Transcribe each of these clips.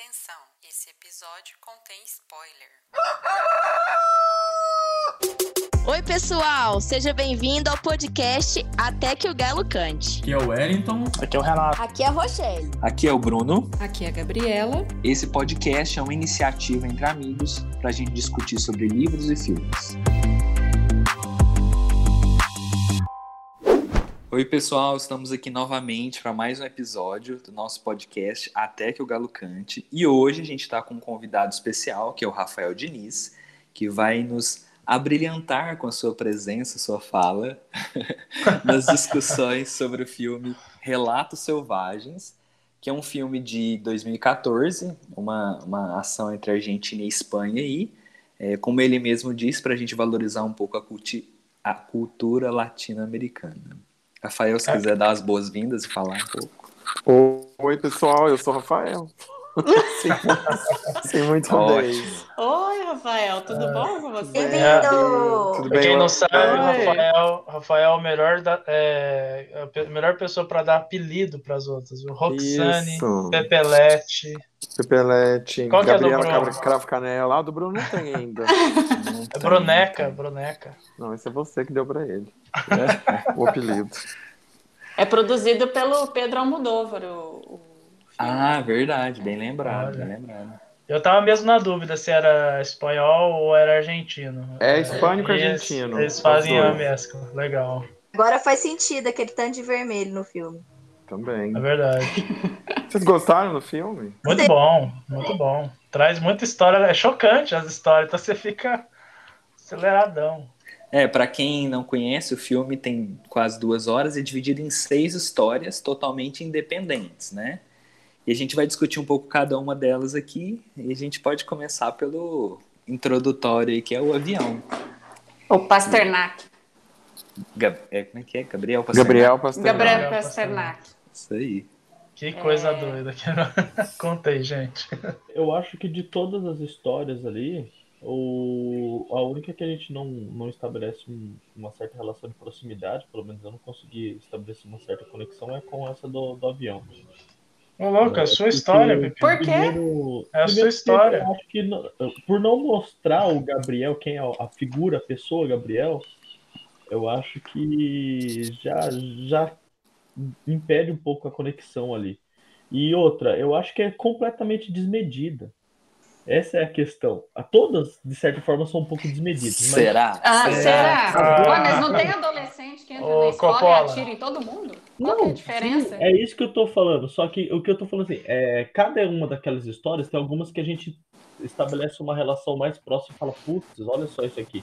Atenção, esse episódio contém spoiler. Oi, pessoal, seja bem-vindo ao podcast Até que o Galo Cante. Aqui é o Wellington. Aqui é o Renato. Aqui é a Rochelle. Aqui é o Bruno. Aqui é a Gabriela. Esse podcast é uma iniciativa entre amigos para a gente discutir sobre livros e filmes. Oi, pessoal, estamos aqui novamente para mais um episódio do nosso podcast Até que o Galo Cante. E hoje a gente está com um convidado especial, que é o Rafael Diniz, que vai nos abrilhantar com a sua presença, sua fala, nas discussões sobre o filme Relatos Selvagens, que é um filme de 2014, uma, uma ação entre Argentina e Espanha, e, é, como ele mesmo diz, para a gente valorizar um pouco a, culti a cultura latino-americana. Rafael, se quiser dar as boas-vindas e falar um pouco. Oi, pessoal, eu sou o Rafael. Sem muito bem. Oi, Rafael, tudo é. bom com você? Bem-vindo! É, tudo bem? Quem não sabe, Rafael, Rafael é o melhor, da, é, a melhor pessoa para dar apelido para as outras. O Roxane, Isso. Pepelete. Pepelete, Qual Gabriela é Cravo Canela. Ah, do Bruno não tem ainda. Não é Bruneca, Bruneca. Não, esse é você que deu para ele. o apelido. É produzido pelo Pedro Almodóvar, o ah, verdade, bem lembrado, bem lembrado. Eu tava mesmo na dúvida se era espanhol ou era argentino. É hispânico argentino. Eles fazem a mescla, legal. Agora faz sentido aquele tanto de vermelho no filme. Também. É verdade. Vocês gostaram do filme? Muito bom, muito bom. Traz muita história, é chocante as histórias, então você fica aceleradão. É, para quem não conhece, o filme tem quase duas horas e é dividido em seis histórias totalmente independentes, né? E a gente vai discutir um pouco cada uma delas aqui. E a gente pode começar pelo introdutório aí, que é o avião. O Pasternak. Gab é, como é que é? Gabriel Pasternak. Gabriel Pasternak. Gabriel Pasternak. Isso aí. Que coisa é... doida. Conta aí, gente. Eu acho que de todas as histórias ali, o... a única que a gente não, não estabelece uma certa relação de proximidade, pelo menos eu não consegui estabelecer uma certa conexão, é com essa do, do avião. Ô, louco, é a sua história, Pepe. Por quê? Primeiro, é a sua história. Eu acho que não, por não mostrar o Gabriel, quem é a figura, a pessoa Gabriel, eu acho que já, já impede um pouco a conexão ali. E outra, eu acho que é completamente desmedida. Essa é a questão. A todas, de certa forma, são um pouco desmedidas. Será? Ah, será? será? Ah. Mas não tem adolescente que entra Ô, na escola Coppola. e atira em todo mundo? Qual não, é a diferença? Sim, é isso que eu tô falando. Só que o que eu tô falando assim, é, cada uma daquelas histórias tem algumas que a gente estabelece uma relação mais próxima e fala, putz, olha só isso aqui.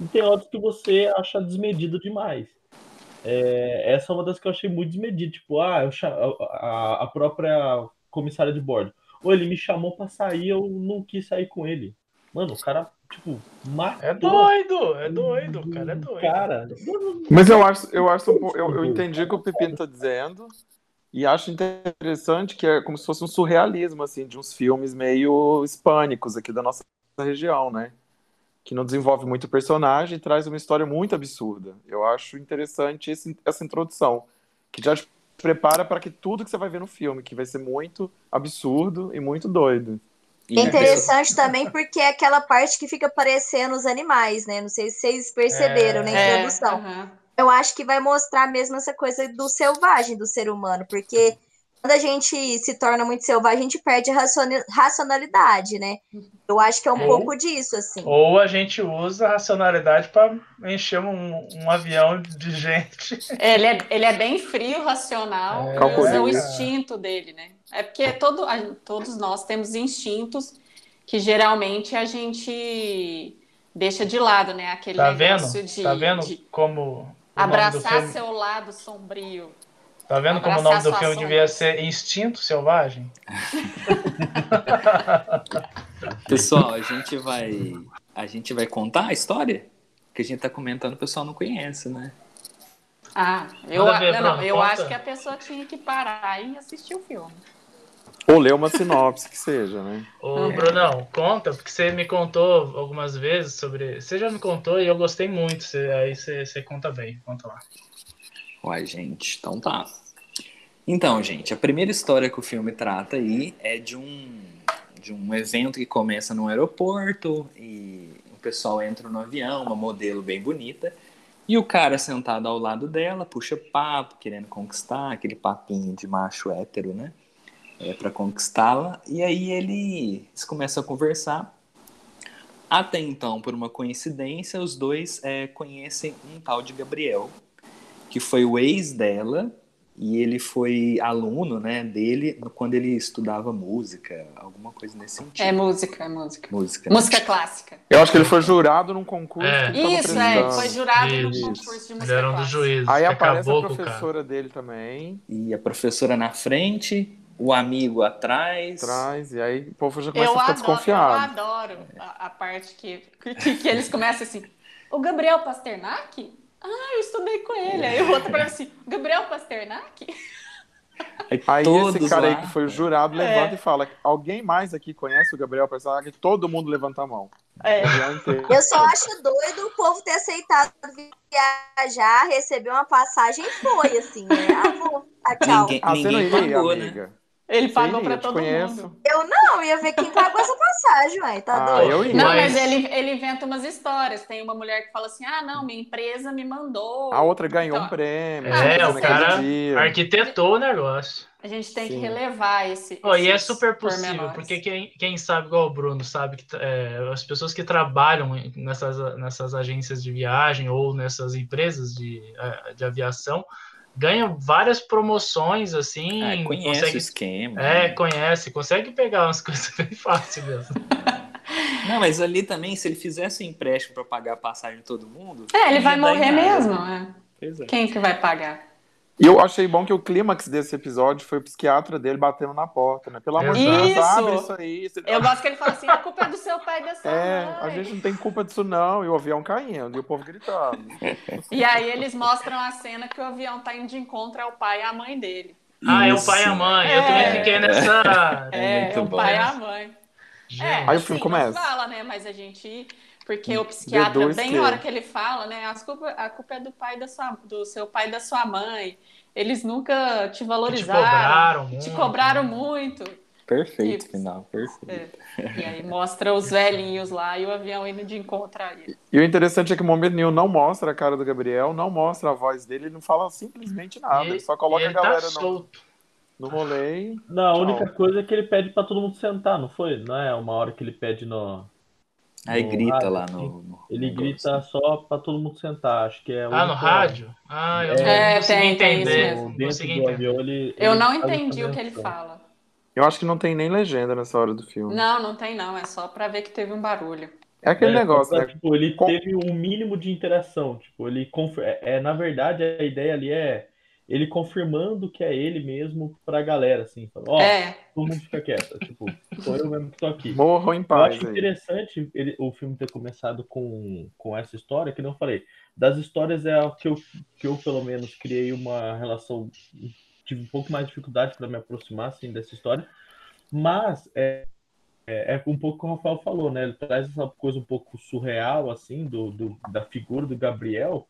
E tem outras que você acha desmedido demais. É, essa é uma das que eu achei muito desmedida. Tipo, ah, eu, a, a própria comissária de bordo ou ele me chamou pra sair, eu não quis sair com ele. Mano, o cara, tipo, matou. É doido, é doido, cara é doido. Cara. Mas eu acho, eu acho eu, eu entendi o que o Pepino tá dizendo. E acho interessante que é como se fosse um surrealismo, assim, de uns filmes meio hispânicos aqui da nossa região, né? Que não desenvolve muito personagem e traz uma história muito absurda. Eu acho interessante esse, essa introdução, que já prepara para que tudo que você vai ver no filme, que vai ser muito absurdo e muito doido. É interessante também porque é aquela parte que fica aparecendo os animais, né? Não sei se vocês perceberam é, na introdução. É, uhum. Eu acho que vai mostrar mesmo essa coisa do selvagem do ser humano, porque quando a gente se torna muito selvagem, a gente perde a racionalidade, né? Eu acho que é um ou, pouco disso, assim. Ou a gente usa a racionalidade para encher um, um, avião de gente. É, ele, é, ele é bem frio, racional, é, usa o instinto dele, né? É porque todo, a, todos nós temos instintos que geralmente a gente deixa de lado, né? Aquele tá negócio vendo? de. Tá vendo de como. Abraçar seu lado sombrio. Tá vendo como o nome do filme devia ser Instinto Selvagem? Pessoal, a gente vai a gente vai contar a história que a gente tá comentando, o pessoal não conhece, né? Ah, eu, ver, não, Bruno, eu acho que a pessoa tinha que parar e assistir o filme. Ou ler uma sinopse que seja, né? Ô, é. Brunão, conta, porque você me contou algumas vezes sobre. Você já me contou e eu gostei muito. Você, aí você, você conta bem, conta lá. Uai, gente, então tá. Então, gente, a primeira história que o filme trata aí é de um de um evento que começa no aeroporto e o pessoal entra no avião, uma modelo bem bonita, e o cara sentado ao lado dela, puxa papo, querendo conquistar, aquele papinho de macho hétero, né? É, para conquistá-la. E aí ele, eles começam a conversar. Até então, por uma coincidência, os dois é, conhecem um tal de Gabriel, que foi o ex dela, e ele foi aluno, né, dele quando ele estudava música, alguma coisa nesse sentido. É música, é música. Música, né? música clássica. Eu acho que ele foi jurado num concurso. É. Isso, é, foi jurado Isso. num concurso de música ele era um dos juízes. Aí aparece a professora dele também. E a professora na frente, o amigo atrás. Atrás, e aí o povo já começa eu a ficar adoro, desconfiado. Eu adoro a, a parte que, que, que eles começam assim, o Gabriel Pasternak? Ah, eu estudei com ele. Aí o outro falou assim, Gabriel Pasternak? Aí, aí esse cara lá. aí que foi o jurado é. levanta e fala: Alguém mais aqui conhece o Gabriel Pasternak? Todo mundo levanta a mão. É. Eu só acho doido o povo ter aceitado viajar, receber uma passagem e foi, assim, né? Ah, vou, ah, tchau. Ninguém, ah, ninguém pagou, né? Ele pagou para todo conheço. mundo. Eu não, ia ver quem pagou essa passagem, ué. Tá ah, doido? Eu ia. Não, mas ele, ele inventa umas histórias. Tem uma mulher que fala assim: ah, não, minha empresa me mandou. A outra ganhou então, um prêmio. É, o cara arquitetou o negócio. A gente tem Sim. que relevar esse. Oh, e é super possível, porque quem, quem sabe, igual o Bruno, sabe que é, as pessoas que trabalham nessas, nessas agências de viagem ou nessas empresas de, é, de aviação ganha várias promoções assim. Ah, conhece consegue... o esquema. É, né? conhece, consegue pegar umas coisas bem fácil mesmo. Não, mas ali também, se ele fizesse um empréstimo para pagar a passagem de todo mundo. É, ele vai morrer mesmo. É. É. Quem que vai pagar? E eu achei bom que o clímax desse episódio foi o psiquiatra dele batendo na porta, né? Pelo amor de Deus, abre isso aí. Eu gosto que ele fala assim, a culpa é do seu pai e da sua é, mãe. a gente não tem culpa disso não, e o avião caindo, e o povo gritando. E aí eles mostram a cena que o avião tá indo de encontro ao pai e à mãe dele. Ah, isso. é o pai e a mãe, é. eu também fiquei nessa... É, é o pai e a mãe. Gente. É, aí o filme começa. fala, né, mas a gente... Porque o psiquiatra, bem na hora que ele fala, né? As culpa, a culpa é do pai da sua, do seu pai e da sua mãe. Eles nunca te valorizaram. Te cobraram muito. Te cobraram muito. Perfeito, e, final, perfeito. É. E aí mostra os velhinhos lá e o avião indo de encontro a ele. E o interessante é que o Moment New não mostra a cara do Gabriel, não mostra a voz dele, ele não fala simplesmente nada, e, ele só coloca ele a galera tá no, no rolê. Não, a única coisa é que ele pede para todo mundo sentar, não foi? Não é uma hora que ele pede no, Aí grita rádio, lá no, no Ele grita só para todo mundo sentar, acho que é. Ah, no rádio? Ah, eu é, não consegui entender. Não entender. Avião, ele, eu ele não entendi o que ele fala. Eu acho que não tem nem legenda nessa hora do filme. Não, não tem não, é só para ver que teve um barulho. É aquele é, negócio, pra, né? Tipo, ele Com... teve um mínimo de interação, tipo, ele é, é, na verdade a ideia ali é ele confirmando que é ele mesmo pra galera, assim, falando, ó, oh, é. todo mundo fica quieto, tipo, sou eu mesmo que tô aqui. Morro em paz. Eu acho interessante ele, o filme ter começado com, com essa história, que não falei, das histórias é o que eu, que eu, pelo menos, criei uma relação, tive um pouco mais de dificuldade para me aproximar, assim, dessa história, mas é, é, é, um pouco como o Rafael falou, né, ele traz essa coisa um pouco surreal, assim, do, do da figura do Gabriel,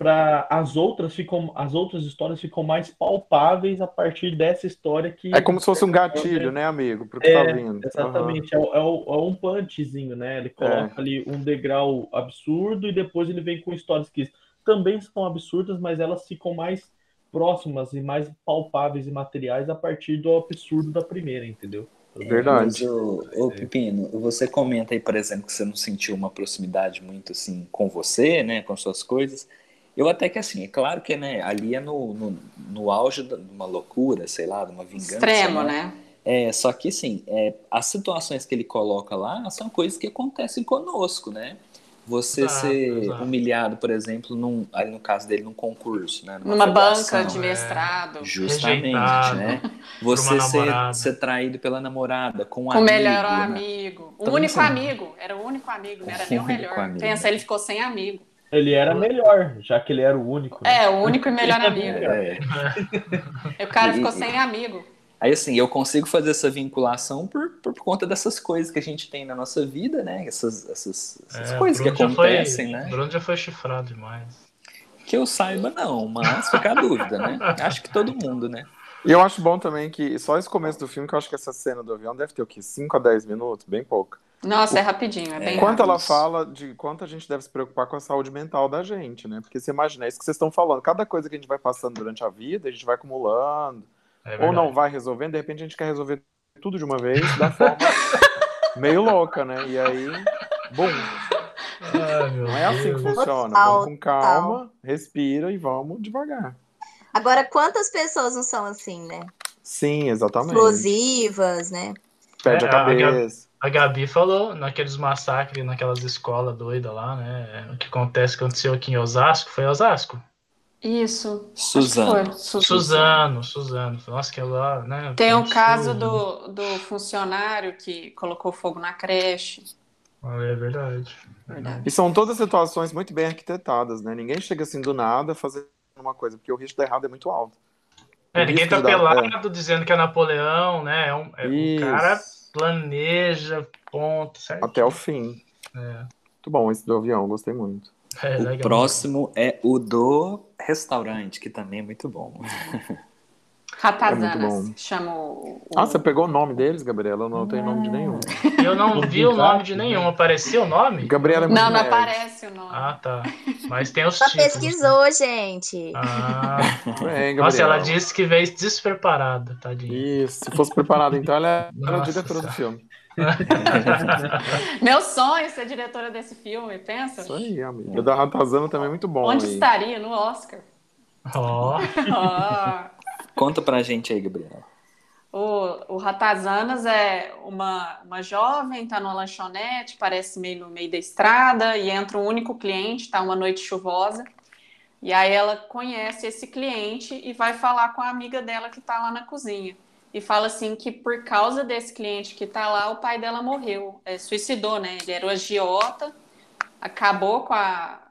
para as outras ficam as outras histórias ficam mais palpáveis a partir dessa história que é como se fosse um gatilho, é, né, amigo, para é, tá vindo. Exatamente, uhum. é, é, é, um punchzinho, né? Ele coloca é. ali um degrau absurdo e depois ele vem com histórias que também são absurdas, mas elas ficam mais próximas e mais palpáveis e materiais a partir do absurdo da primeira, entendeu? Verdade. o, o Pepino, você comenta aí, por exemplo, que você não sentiu uma proximidade muito assim com você, né, com suas coisas. Eu até que assim, é claro que né, ali é no, no, no auge de uma loucura, sei lá, de uma vingança. Extremo, né? né? É, só que assim, é, as situações que ele coloca lá são coisas que acontecem conosco, né? Você exato, ser exato. humilhado, por exemplo, num, ali no caso dele, num concurso, né? Numa, Numa banca de mestrado. É, justamente, né? Você ser, ser traído pela namorada, com um com amigo. O melhor né? amigo. O então, único assim, amigo. Era o único amigo, não era nem o melhor. Amigo. Pensa, ele ficou sem amigo. Ele era melhor, já que ele era o único. Né? É, o único e melhor amigo. É. o cara ficou sem amigo. Aí, assim, eu consigo fazer essa vinculação por, por conta dessas coisas que a gente tem na nossa vida, né? Essas, essas, essas é, coisas que acontecem, foi, né? Bruno já foi chifrado demais. Que eu saiba, não, mas fica a dúvida, né? Acho que todo mundo, né? E eu acho bom também que só esse começo do filme, que eu acho que essa cena do avião deve ter o quê? 5 a 10 minutos? Bem pouco. Nossa, o... é rapidinho, é bem Quanto rápido. ela fala de quanto a gente deve se preocupar com a saúde mental da gente, né? Porque você imagina, é isso que vocês estão falando. Cada coisa que a gente vai passando durante a vida, a gente vai acumulando. É ou não vai resolvendo, de repente a gente quer resolver tudo de uma vez, da forma meio louca, né? E aí, bum. Ai, não é assim que funciona. Total, vamos com calma, total. respira e vamos devagar. Agora, quantas pessoas não são assim, né? Sim, exatamente. Explosivas, né? Perde é, a cabeça. A Gabi falou naqueles massacres, naquelas escolas doidas lá, né? O que acontece, aconteceu aqui em Osasco, foi Osasco. Isso. Suzano. Suzano, Suzano. Nossa, que lá, né? Tem o caso do, do funcionário que colocou fogo na creche. É verdade. verdade. E são todas situações muito bem arquitetadas, né? Ninguém chega assim do nada fazendo uma coisa, porque o risco de errado é muito alto. É, ninguém tá pelado é. dizendo que é Napoleão, né? É um, é, o cara planeja, ponto, certo? Até o fim. É. Muito bom esse do avião, gostei muito. É, o próximo é o do restaurante, que também é muito bom. Ratazanas, é chama o, Ah, você pegou o nome deles, Gabriela? Eu não tenho nome de nenhum. Eu não vi o nome de nenhum. Apareceu o nome? Gabriela é muito Não, não nerd. aparece o nome. Ah, tá. Mas tem os Só títulos. pesquisou, gente. Ah. Bem, Nossa, ela disse que veio despreparada, tadinha. Isso, se fosse preparado, então ela era Nossa diretora do filme. Meu sonho é ser diretora desse filme, pensa? Isso aí, amiga. O da Ratazana também é muito bom. Onde aí. estaria? No Oscar. Ó, Ah. Conta pra gente aí, Gabriela. O, o Ratazanas é uma, uma jovem, tá numa lanchonete, parece meio no meio da estrada, e entra um único cliente, tá uma noite chuvosa. E aí ela conhece esse cliente e vai falar com a amiga dela que tá lá na cozinha. E fala assim que por causa desse cliente que tá lá, o pai dela morreu, é, suicidou, né? Ele era o agiota, acabou com a,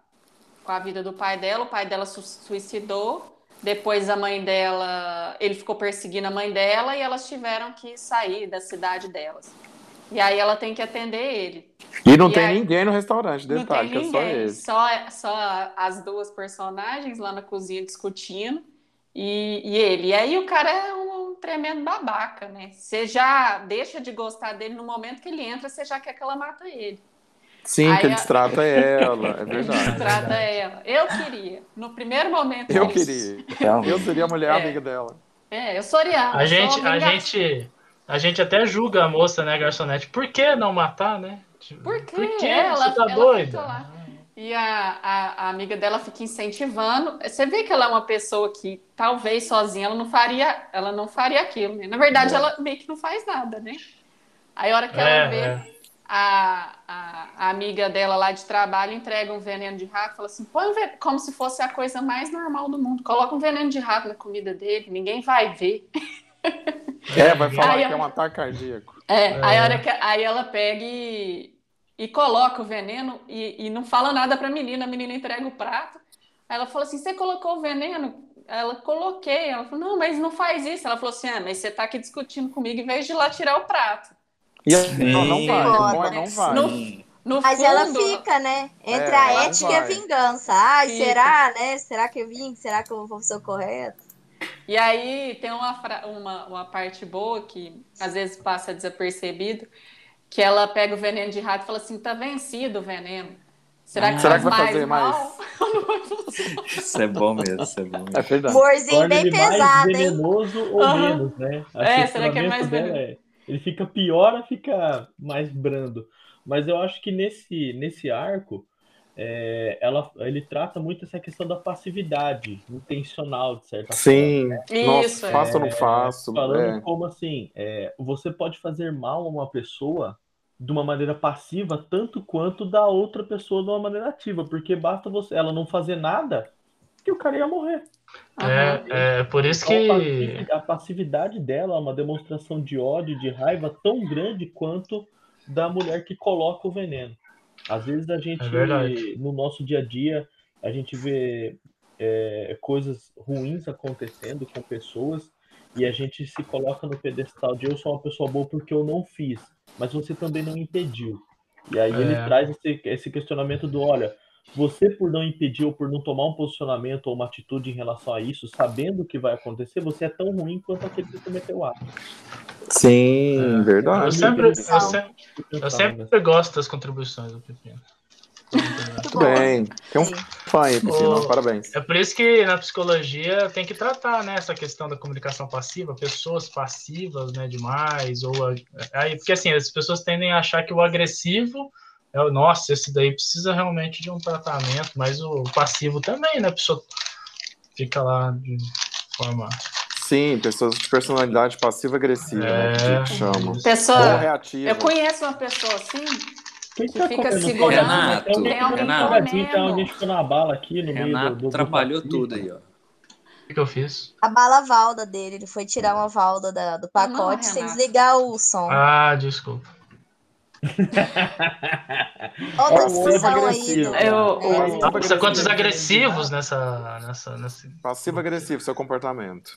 com a vida do pai dela, o pai dela su suicidou. Depois a mãe dela, ele ficou perseguindo a mãe dela e elas tiveram que sair da cidade delas. E aí ela tem que atender ele. E não E tem aí- ninguém no restaurante, Não detalhe, tem é só ele. só, só as duas personagens lá na cozinha discutindo e, e ele. E aí o cara é um tremendo babaca, né? Você já deixa de gostar dele no momento que ele entra, você já quer que ela mata ele. Sim, Aí que ele a- destrata ela, é Ele verdade. trata ela. Eu queria. No primeiro momento. Eu isso. queria. Realmente. Eu seria a mulher É. amiga dela. É, eu sou Ariana. a gente, a gente, a gente até julga a moça, né, garçonete? Por que não matar, né? Tipo, Por quê? Por que? Ela- Você tá ela doida? lá. E a, a, a amiga dela fica incentivando. Você vê que ela é uma pessoa que talvez sozinha ela não faria, ela não faria aquilo. Né? Na verdade, É. ela meio que não faz nada, né? Aí a hora que ela É, vê é. A, a, a amiga dela lá de trabalho entrega um veneno de rato, fala assim, põe um veneno, como se fosse a coisa mais normal do mundo. Coloca um veneno de rato na comida dele, ninguém vai ver. É, vai falar Aí que é um ataque cardíaco. É, Aí, É. a hora que, aí ela pega e, e coloca o veneno e, e não fala nada pra menina, a menina entrega o prato. Aí ela fala assim: Você colocou o veneno? Ela coloquei. Ela falou: Não, mas não faz isso. Ela falou assim: Ah, mas você tá aqui discutindo comigo em vez de ir lá tirar o prato. E ela não, não vai, o bom é Sim. não vai. No- Sim. No Mas fundo, ela fica, né? Entre É, a ética e a vingança. Ai, Fica. será, né? Será que eu vim? Será que eu vou ser o correto? E aí tem uma, fra- uma, uma parte boa que às vezes passa desapercebido, que ela pega o veneno de rato e fala assim: Tá vencido o veneno. Será que Será que vai mais fazer mais? Não. Isso é bom mesmo, isso é bom É mesmo. verdade. Humorzinho Torna bem ele mais pesado, hein? venenoso ou Aham. menos, né? O É, será que é mais venenoso? é, ele fica pior ou fica mais brando? Mas eu acho que nesse, nesse arco, é, ela, ele trata muito essa questão da passividade intencional, de certa Sim. Isso, Nossa, é. faço ou não faço? forma. Falando É. como assim, é, você pode fazer mal a uma pessoa de uma maneira passiva tanto quanto da outra pessoa de uma maneira ativa, porque basta você, ela não fazer nada que o cara ia morrer. É, é por isso a que. a passividade dela é uma demonstração de ódio, de raiva tão grande quanto da mulher que coloca o veneno. Às vezes a gente, É no nosso dia a dia, a gente vê é, coisas ruins acontecendo com pessoas e a gente se coloca no pedestal de eu sou uma pessoa boa porque eu não fiz, mas você também não impediu. E aí ele É. traz esse, esse questionamento do, olha, você por não impedir ou por não tomar um posicionamento ou uma atitude em relação a isso, sabendo o que vai acontecer, você é tão ruim quanto aquele que cometeu o ato. Sim, é. verdade. Eu sempre, eu sempre, eu sempre gosto das contribuições do Pepino. Muito bem. Tem um fã aí, Pepino. Parabéns. É por isso que na psicologia tem que tratar né, essa questão da comunicação passiva, pessoas passivas né, demais, ou aí, porque assim, as pessoas tendem a achar que o agressivo é o nossa, esse daí precisa realmente de um tratamento, mas o passivo também, né? A pessoa fica lá de forma Sim, pessoas de personalidade passiva-agressiva, é... né? Que chama. Pessoa, reativa. Eu conheço uma pessoa assim. que, que tá fica segurando. Renato, tem, alguém Renato, tem alguém ficou na bala aqui no Renato meio do, do trabalhou do tudo aí, ó. O que eu fiz? A bala valda dele, ele foi tirar uma valda da, do pacote não, sem desligar o som. Ah, desculpa. Outra discussão aí. Do... Eu, eu, Nossa, quantos agressivos nessa, nessa, nessa. Passivo-agressivo, seu comportamento.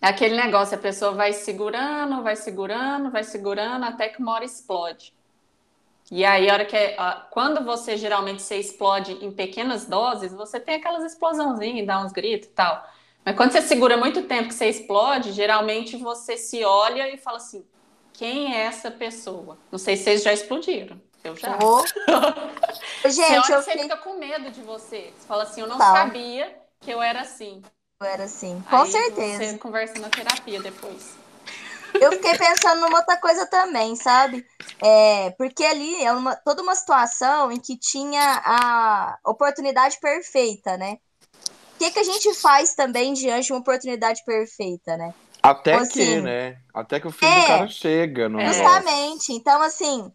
É aquele negócio, a pessoa vai segurando, vai segurando, vai segurando, até que uma hora explode. E aí, a hora que é, quando você geralmente você explode em pequenas doses, você tem aquelas explosãozinhas, dá uns gritos e tal. Mas quando você segura muito tempo que você explode, geralmente você se olha e fala assim: quem é essa pessoa? Não sei se vocês já explodiram. Eu já. Oh. Gente, eu você fica com medo de você. Você fala assim, eu não sabia que eu era assim. Eu era assim, com Aí certeza. Você conversa na terapia depois. Eu fiquei pensando numa outra coisa também, sabe? É, porque ali é uma, toda uma situação em que tinha a oportunidade perfeita, né? O que, que a gente faz também diante de uma oportunidade perfeita, né? Até que, assim, né? Até que o filho é, do cara chega. No justamente. Então, assim,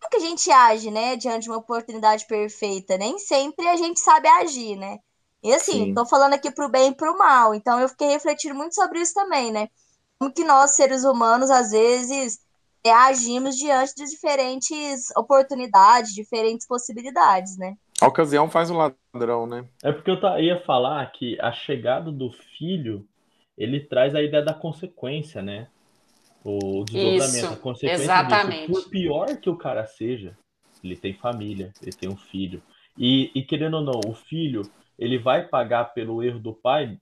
como que a gente age, né? Diante de uma oportunidade perfeita? Nem sempre a gente sabe agir, né? E assim, Sim. tô falando aqui pro bem e pro mal. Então, eu fiquei refletindo muito sobre isso também, né? Como que nós, seres humanos, às vezes, é, agimos diante de diferentes oportunidades, diferentes possibilidades, né? A ocasião faz o ladrão, né? É porque eu ia falar que a chegada do filho ele traz a ideia da consequência, né? O desdobramento, Isso, a consequência exatamente. Disso. Por pior que o cara seja, ele tem família, ele tem um filho. E, e querendo ou não, o filho, ele vai pagar pelo erro do pai,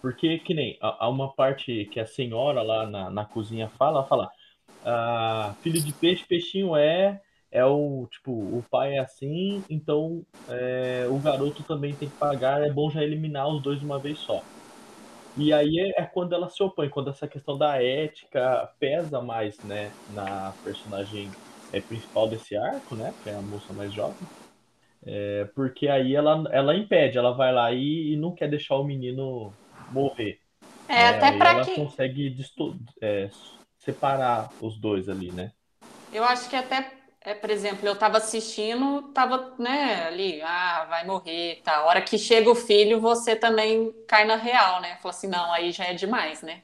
porque que nem há uma parte que a senhora lá na, na cozinha fala, fala, ah, filho de peixe, peixinho é, é o tipo, o pai é assim, então é, o garoto também tem que pagar, é bom já eliminar os dois de uma vez só. E aí é, é, quando ela se opõe, quando essa questão da ética pesa mais, né, na personagem é, principal desse arco, né, que é a moça mais jovem. É, porque aí ela, ela impede, ela vai lá e, e não quer deixar o menino morrer. É, é até para ela que... consegue é, separar os dois ali, né? Eu acho que até é, por exemplo, eu estava assistindo, estava né, ali, ah, vai morrer, tá. A hora que chega o filho, você também cai na real, né? Fala assim, não, aí já é demais, né?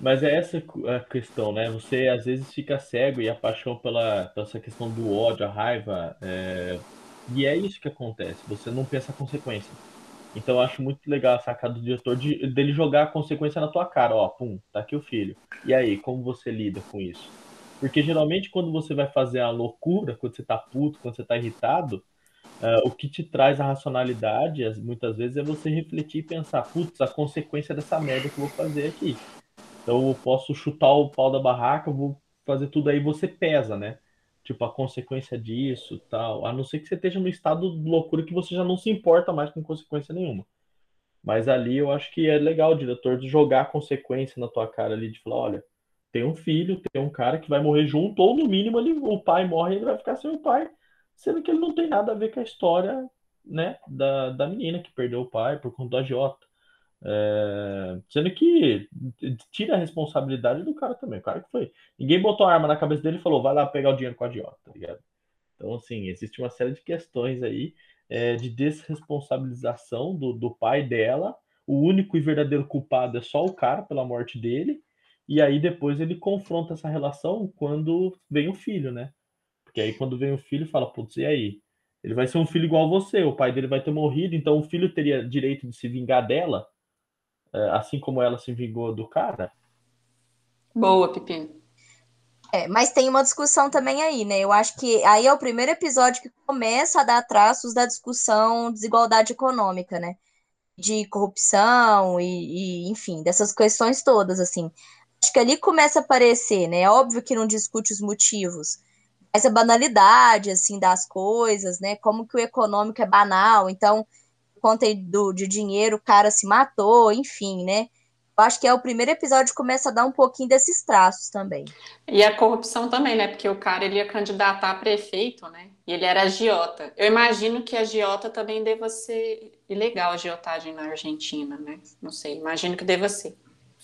Mas é essa a questão, né? Você às vezes fica cego e a paixão pela, pela essa questão do ódio, a raiva, é... e é isso que acontece. Você não pensa a consequência. Então eu acho muito legal a sacada do diretor de, dele jogar a consequência na tua cara, ó, pum, tá aqui o filho. E aí, como você lida com isso? Porque geralmente quando você vai fazer a loucura, quando você tá puto, quando você tá irritado, uh, o que te traz a racionalidade, muitas vezes, é você refletir e pensar, putz, a consequência dessa merda que eu vou fazer aqui. Então eu posso chutar o pau da barraca, eu vou fazer tudo aí, você pesa, né? Tipo, a consequência disso tal. A não ser que você esteja no estado de loucura que você já não se importa mais com consequência nenhuma. Mas ali eu acho que é legal o diretor jogar a consequência na tua cara ali, de falar, olha, tem um filho, tem um cara que vai morrer junto, ou no mínimo ele, o pai morre e ele vai ficar sem o pai, sendo que ele não tem nada a ver com a história né, da, da menina que perdeu o pai por conta do agiota. É, sendo que tira a responsabilidade do cara também. O cara que foi. Ninguém botou a arma na cabeça dele e falou, vai lá pegar o dinheiro com a agiota, tá ligado? Então, assim, existe uma série de questões aí é, de desresponsabilização do, do pai dela. O único e verdadeiro culpado é só o cara pela morte dele. E aí depois ele confronta essa relação quando vem o filho, né? Porque aí quando vem o filho fala, putz, e aí? Ele vai ser um filho igual a você, o pai dele vai ter morrido, então o filho teria direito de se vingar dela, é, assim como ela se vingou do cara. Boa, Pepino. É, mas tem uma discussão também aí, né? Eu acho que aí é o primeiro episódio que começa a dar traços da discussão desigualdade econômica, né? De corrupção e, e, enfim, dessas questões todas, assim. Acho que ali começa a aparecer, né? É óbvio que não discute os motivos, mas a banalidade, assim, das coisas, né? Como que o econômico é banal. Então, conta do, de dinheiro, o cara se matou, enfim, né? Eu acho que é o primeiro episódio que começa a dar um pouquinho desses traços também. E a corrupção também, né? Porque o cara ele ia candidatar a prefeito, né? E ele era agiota. Eu imagino que a agiota também deva ser ilegal a agiotagem na Argentina, né? Não sei, imagino que deva ser.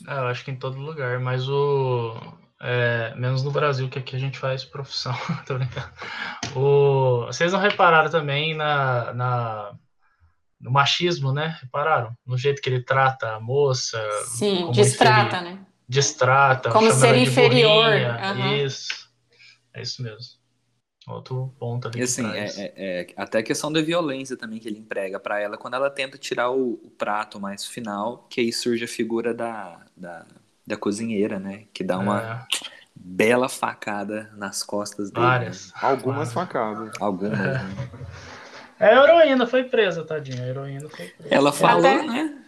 É, eu acho que em todo lugar, mas o. É, menos no Brasil, que aqui a gente faz profissão. Tô brincando. O, vocês não repararam também na, na no machismo, né? Repararam? No jeito que ele trata a moça. Sim, destrata, né? Destrata. Como ser inferior. Uhum. Isso. É isso mesmo. Outro ponto ali. E assim, é, é, é, até a questão da violência também que ele emprega para ela quando ela tenta tirar o, o, prato mais final, que aí surge a figura da, da, da cozinheira, né? Que dá uma é. bela facada nas costas dele. Várias. Algumas Várias. facadas. Algumas, né? É, a heroína foi presa, tadinha. A heroína foi presa. Ela falou, até, né?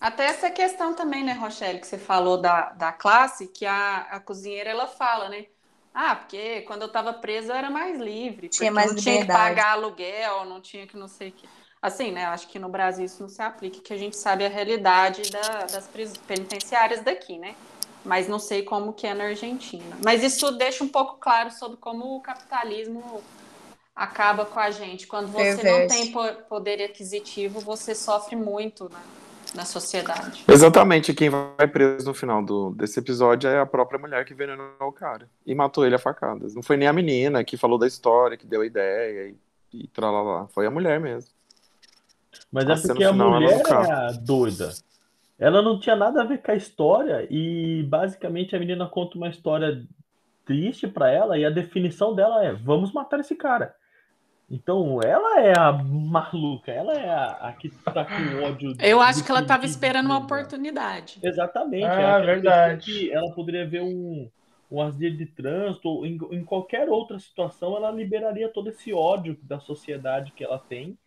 Até essa questão também, né, Rochelle, que você falou da, da classe, que a, a cozinheira ela fala, né? Ah, porque quando eu estava presa eu era mais livre. Tinha mais não liberdade. tinha que pagar aluguel, não tinha que não sei o que. Assim, né? Acho que no Brasil isso não se aplica, que a gente sabe a realidade da, das penitenciárias daqui, né? Mas não sei como que é na Argentina. Mas isso deixa um pouco claro sobre como o capitalismo acaba com a gente. Quando você Perverso. não tem poder aquisitivo, você sofre muito na, na sociedade. Exatamente. Quem vai preso no final do, desse episódio é a própria mulher que envenenou o cara e matou ele a facadas. Não foi nem a menina que falou da história, que deu a ideia e, e tralalá. Foi a mulher mesmo. Mas é porque a mulher é a doida. Ela não tinha nada a ver com a história e basicamente a menina conta uma história triste para ela e a definição dela é: vamos matar esse cara. Então, ela é a maluca, ela é a, a que tá com ódio. Eu acho que ela estava esperando uma oportunidade. Exatamente. Ah, é verdade. ela poderia ver um, um acidente de trânsito, ou em, em qualquer outra situação, ela liberaria todo esse ódio da sociedade que ela tem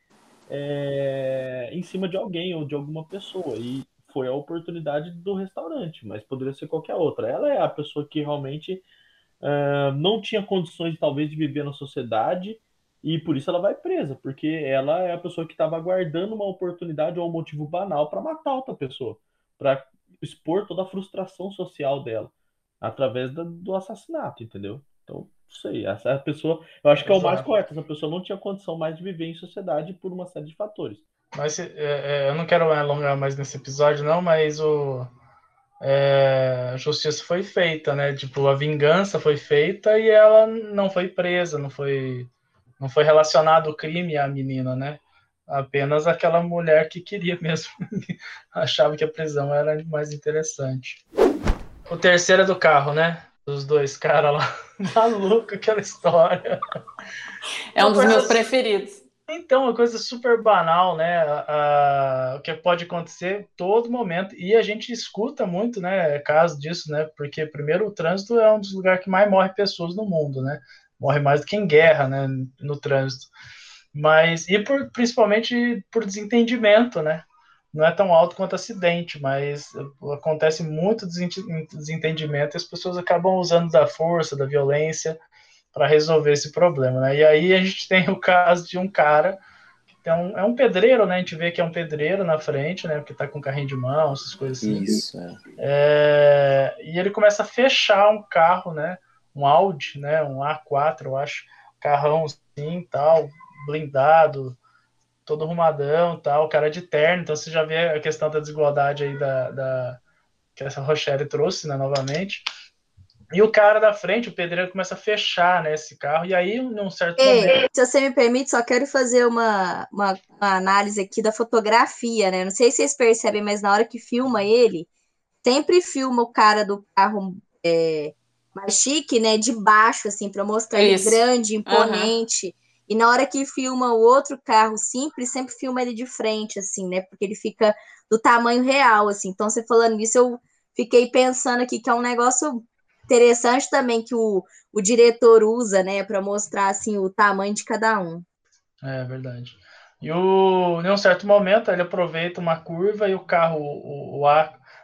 é, em cima de alguém ou de alguma pessoa. E foi a oportunidade do restaurante, mas poderia ser qualquer outra. Ela é a pessoa que realmente uh, não tinha condições, talvez, de viver na sociedade e por isso ela vai presa, porque ela é a pessoa que estava aguardando uma oportunidade ou um motivo banal para matar outra pessoa, para expor toda a frustração social dela através do assassinato, entendeu? Então, não sei, essa pessoa, eu acho que é o mais correto, essa pessoa não tinha condição mais de viver em sociedade por uma série de fatores. Mas é, é, eu não quero alongar mais nesse episódio, não, mas o, é, a justiça foi feita, né? Tipo, a vingança foi feita e ela não foi presa, não foi não foi relacionado o crime à menina, né? Apenas aquela mulher que queria mesmo, achava que a prisão era mais interessante. O terceiro é do carro, né? Dos dois caras lá. Maluco aquela história. É um dos meus preferidos. Então, uma coisa super banal, né? O que pode acontecer todo momento. E a gente escuta muito, né? Caso disso, né? Porque, primeiro, o trânsito é um dos lugares que mais morre pessoas no mundo, né? morre mais do que em guerra, né, no trânsito. Mas e por, principalmente por desentendimento, né? Não é tão alto quanto acidente, mas acontece muito desentendimento e as pessoas acabam usando da força, da violência para resolver esse problema, né? E aí a gente tem o caso de um cara que é um, é um pedreiro, né? A gente vê que é um pedreiro na frente, né? Porque tá com carrinho de mão, essas coisas assim. Isso, é. É, e ele começa a fechar um carro, né? um Audi, né, um A4, eu acho, carrão assim, tal, blindado, todo arrumadão, tal, cara de terno, então você já vê a questão da desigualdade aí da, da que essa Rochelle trouxe, né, novamente. E o cara da frente, o pedreiro, começa a fechar né, esse carro, e aí, num certo Ei, momento. Se você me permite, só quero fazer uma, uma, uma, análise aqui da fotografia, né? Não sei se vocês percebem, mas na hora que filma ele, sempre filma o cara do carro é, mais chique, né? De baixo, assim, para mostrar Isso. ele grande, imponente. Uhum. E na hora que filma o outro carro simples, sempre filma ele de frente, assim, né? Porque ele fica do tamanho real, assim. Então, você falando isso, eu fiquei pensando aqui que é um negócio interessante também que o, o diretor usa, né, para mostrar assim o tamanho de cada um. É verdade. E o, em um certo momento ele aproveita uma curva e o carro, o, o,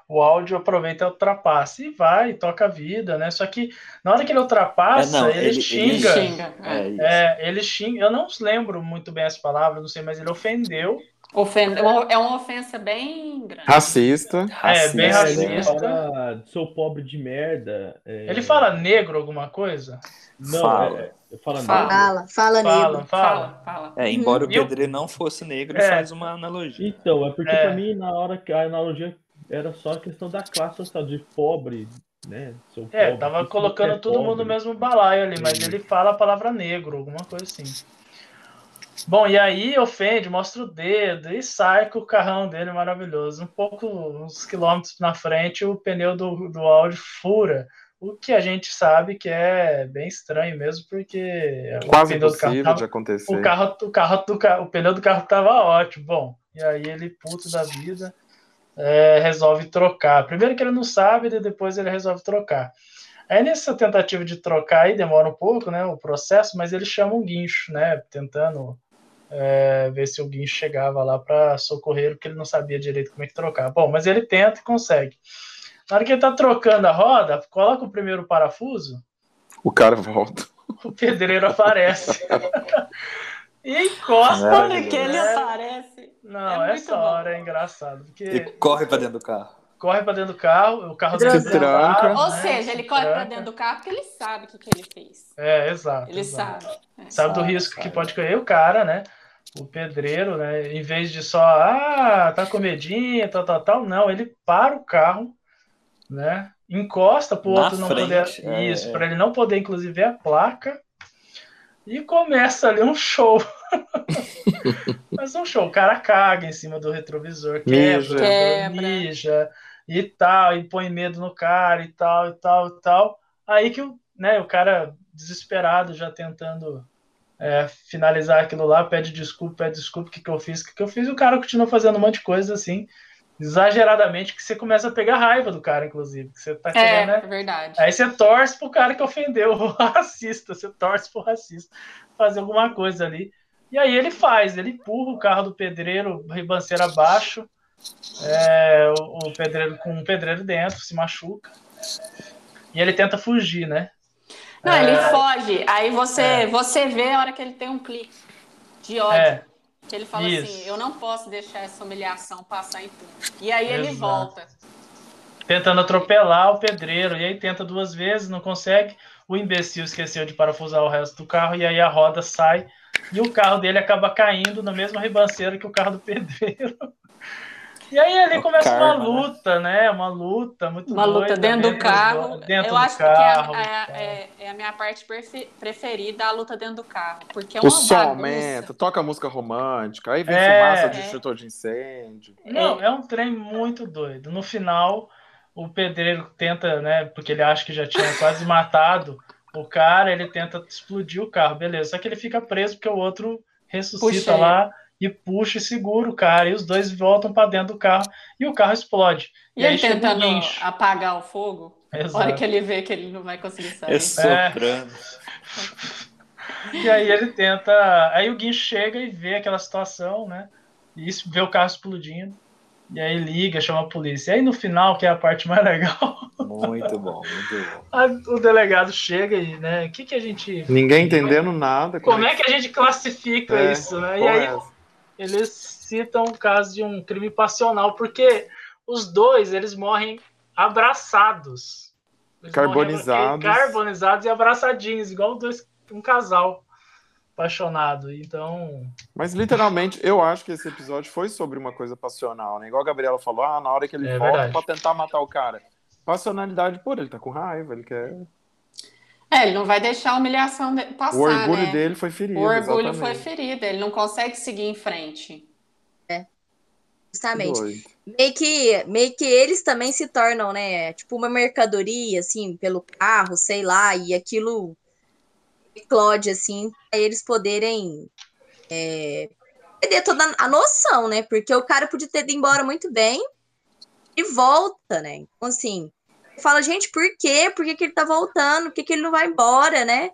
o áudio aproveita e ultrapassa. E vai, toca a vida, né? Só que na hora que ele ultrapassa, é, não, ele, ele, xinga. Ele xinga. É, é, ele xinga. Eu não lembro muito bem as palavras, não sei, mas ele ofendeu Ofenda, é uma ofensa bem grande. Racista. É, bem racista. Ele fala, sou pobre de merda. É... Ele fala negro alguma coisa? Não, fala. É, fala, fala, fala, fala, negro. Fala, fala. É, embora uhum. o pedreiro não fosse negro, é. faz uma analogia. Então, é porque é. pra mim, na hora que a analogia era só a questão da classe social, de pobre, né? é, pobre, tava colocando é todo pobre. mundo no mesmo balaio ali, mas ele fala a palavra negro, alguma coisa assim. Bom, e aí ofende, mostra o dedo e sai com o carrão dele maravilhoso. Um pouco, uns quilômetros na frente, o pneu do, do Audi fura. O que a gente sabe que é bem estranho mesmo, porque quase impossível tava, de acontecer. O carro, o carro, o, carro, o pneu do carro estava ótimo. Bom, e aí ele puto da vida é, resolve trocar. Primeiro que ele não sabe, e depois ele resolve trocar. Aí nessa tentativa de trocar aí demora um pouco, né, o processo, mas ele chama um guincho, né, tentando é, ver se o guincho chegava lá para socorrer, porque ele não sabia direito como é que trocar. Bom, mas ele tenta e consegue. Na hora que ele tá trocando a roda, coloca o primeiro parafuso. O cara volta. O pedreiro aparece. e encosta. Olha que ele aparece. Não, é essa hora é engraçado. Porque... E corre para dentro do carro corre para dentro do carro, o carro dele tranca. Ou né? seja, ele corre para dentro do carro porque ele sabe o que, que ele fez. É, exato. Ele exato. sabe. É, sabe do risco sabe. que pode correr o cara, né? o pedreiro, né, em vez de só, ah, tá com medinho, tal, tal, tal, não, ele para o carro, né, encosta para o outro não poder, é, isso, é. para ele não poder, inclusive, ver a placa, e começa ali um show. Mas um show, o cara caga em cima do retrovisor, quebra, quebra. mija e tal, e põe medo no cara e tal, e tal, e tal. Aí que né, o cara desesperado já tentando é, finalizar aquilo lá, pede desculpa, pede desculpa, o que, que eu fiz, o que, que eu fiz, e o cara continua fazendo um monte de coisa assim, exageradamente, que você começa a pegar raiva do cara, inclusive. Que você tá querendo, é, né? verdade. Aí você torce pro cara que ofendeu o racista, você torce pro racista fazer alguma coisa ali. E aí ele faz, ele empurra o carro do pedreiro, ribanceira abaixo, é, o, o pedreiro com um pedreiro dentro, se machuca. E ele tenta fugir, né? Não, é... ele foge. Aí você, é. você vê a hora que ele tem um clique de ódio. É. Que ele fala Isso. assim: eu não posso deixar essa humilhação passar em tudo. E aí Exato. ele volta. Tentando atropelar o pedreiro. E aí tenta duas vezes, não consegue. O imbecil esqueceu de parafusar o resto do carro. E aí a roda sai. E o carro dele acaba caindo na mesma ribanceira que o carro do pedreiro. E aí ali começa karma, uma né? luta, né? né? Uma luta muito Uma doida, luta dentro, do carro. Dentro Eu do acho carro, que é, é, é, é, a minha parte preferida, a luta dentro do carro. Porque é uma O som aumenta, toca música romântica, aí vem é, fumaça de extintor de incêndio. Não, é um trem muito doido. No final, o pedreiro tenta, né? Porque ele acha que já tinha quase matado o cara, ele tenta explodir o carro, beleza. Só que ele fica preso porque o outro ressuscita Puxa lá e puxa e segura o cara, e os dois voltam para dentro do carro e o carro explode. E, e ele tentando apagar o fogo, Exato. hora que ele vê que ele não vai conseguir sair. É soprando. É. E aí ele tenta. Aí o guincho chega e vê aquela situação, né? E vê o carro explodindo. E aí liga, chama a polícia. E aí no final, que é a parte mais legal. Muito bom, muito bom. o delegado chega e, né? O que, que a gente. Ninguém entendendo nada. Como é que a gente classifica é, isso, né? E aí. É eles citam o caso de um crime passional, porque os dois eles morrem abraçados. Eles carbonizados. Morrem carbonizados e abraçadinhos, igual dois, um casal apaixonado. Então. Mas literalmente, eu acho que esse episódio foi sobre uma coisa passional, né? Igual a Gabriela falou, ah, na hora que ele é volta verdade. pra tentar matar o cara. Passionalidade por ele tá com raiva, ele quer. É, ele não vai deixar a humilhação passar. O orgulho né? dele foi ferido. O orgulho exatamente. foi ferido, ele não consegue seguir em frente. É. Justamente. Meio que, meio que eles também se tornam, né? Tipo uma mercadoria, assim, pelo carro, sei lá, e aquilo eclode, assim, para eles poderem é, perder toda a noção, né? Porque o cara podia ter ido embora muito bem e volta, né? Então, assim, fala, gente, por quê? Por que, que ele tá voltando? Por que, que ele não vai embora, né?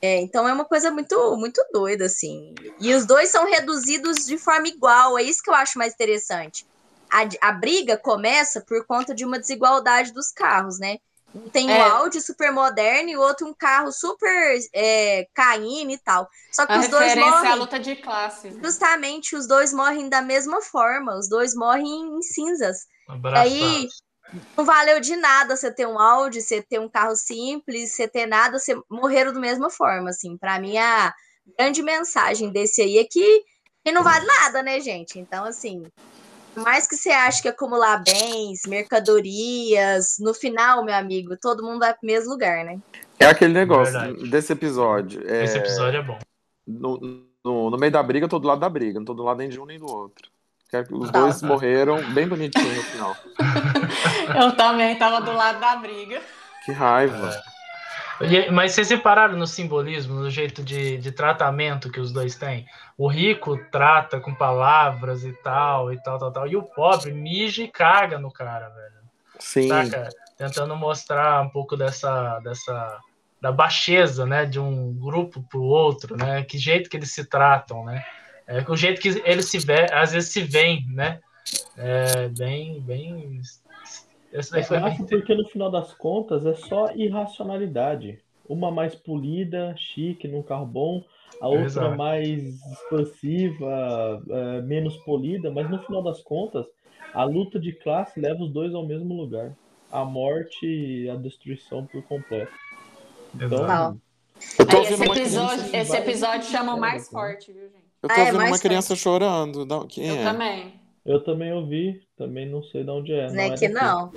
É, então é uma coisa muito, muito doida, assim. E os dois são reduzidos de forma igual, é isso que eu acho mais interessante. A, a briga começa por conta de uma desigualdade dos carros, né? Um tem é. um Audi super moderno e o outro um carro super é, caindo e tal. Só que a os dois morrem. É a luta de classe. Justamente, os dois morrem da mesma forma. Os dois morrem em cinzas. Aí não valeu de nada você ter um Audi, você ter um carro simples, você ter nada, você morreram da mesma forma, assim. Para mim, a grande mensagem desse aí é que, não vale nada, né, gente? Então, assim, mais que você ache que acumular bens, mercadorias, no final, meu amigo, todo mundo vai pro mesmo lugar, né? É aquele negócio Verdade. desse episódio. É... Esse episódio é bom. No, no, no, meio da briga, eu tô do lado da briga, não tô do lado nem de um nem do outro. Os tá. dois morreram bem bonitinho no final. eu também tava do lado da briga. Que raiva. É. Mas vocês separaram no simbolismo, no jeito de, de tratamento que os dois têm? O rico trata com palavras e tal, e tal, tal, tal. E o pobre mija e caga no cara, velho. Sim. Saca? Tentando mostrar um pouco dessa, dessa da baixeza, né, de um grupo pro outro, né? Que jeito que eles se tratam, né? É o jeito que eles se vê, às vezes se veem, né? É bem, bem. Esse daí foi bem... porque no final das contas é só irracionalidade. Uma mais polida, chique, num carro bom, a outra Exato. mais expansiva, é, menos polida, mas no final das contas, a luta de classe leva os dois ao mesmo lugar. A morte e a destruição por completo. Então, esse episódio, esse episódio chama o mais forte, viu, gente? Eu tô ah, é ouvindo uma criança forte. chorando. Quem eu é? também. Eu também ouvi, também não sei de onde é. Não é que não.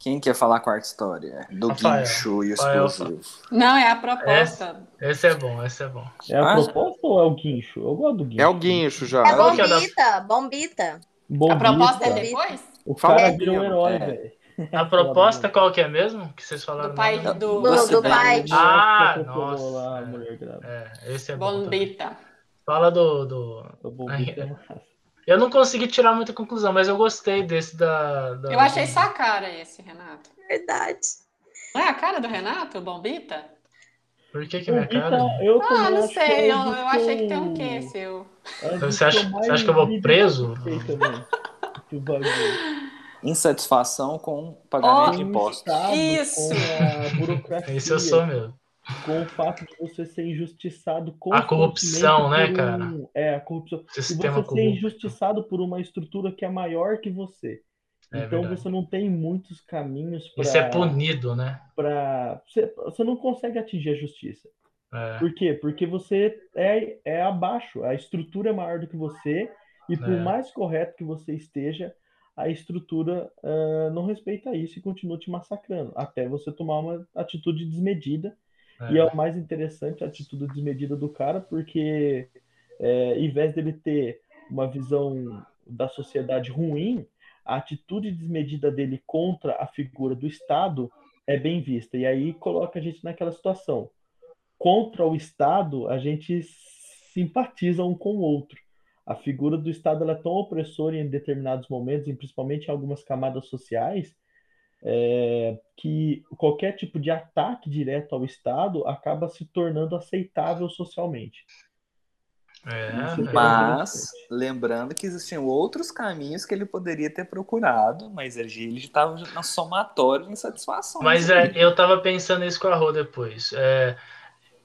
Quem quer falar a quarta história? Do Rafael. guincho e o explosivo. Não, é a proposta. Esse, esse, é bom, esse é bom. É a ah, proposta ou é o guincho? Eu gosto do guincho. É o guincho já. É bombita, bombita. bombita. A proposta é depois? O cara é. vira um herói, é. velho. A proposta qual que é mesmo? Que vocês falaram? Do pai do, do, do, do pai. Ah, nossa. Lá, é, esse é bom. Bombita. Fala do. do... Eu não consegui tirar muita conclusão, mas eu gostei desse da. da... Eu achei sua cara esse, Renato. Verdade. Não é a cara do Renato, o Bombita? Por que que é minha cara? Eu ah, não sei. Eu, eu achei que tem um quê seu. Você acha, você acha que eu vou preso? Insatisfação com pagamento oh, de impostos. Isso! Isso eu sou mesmo com o fato de você ser injustiçado a corrupção, né, cara? é, a corrupção. Sistema e você ser injustiçado por uma estrutura que é maior que você. É então verdade. você não tem muitos caminhos para. Isso é punido, né? Pra... Você, você não consegue atingir a justiça. É. Por quê? Porque você é, é abaixo, a estrutura é maior do que você, e por é. mais correto que você esteja, a estrutura uh, não respeita isso e continua te massacrando, até você tomar uma atitude desmedida é. E é o mais interessante a atitude desmedida do cara, porque é, em vez dele ter uma visão da sociedade ruim, a atitude desmedida dele contra a figura do Estado é bem vista. E aí coloca a gente naquela situação. Contra o Estado, a gente simpatiza um com o outro. A figura do Estado é tão opressora em determinados momentos, e principalmente em algumas camadas sociais, é, que qualquer tipo de ataque direto ao Estado acaba se tornando aceitável socialmente. É, é mas lembrando que existiam outros caminhos que ele poderia ter procurado, mas ele estava na somatória de insatisfação. Mas é, eu estava pensando isso com a Rô depois. É,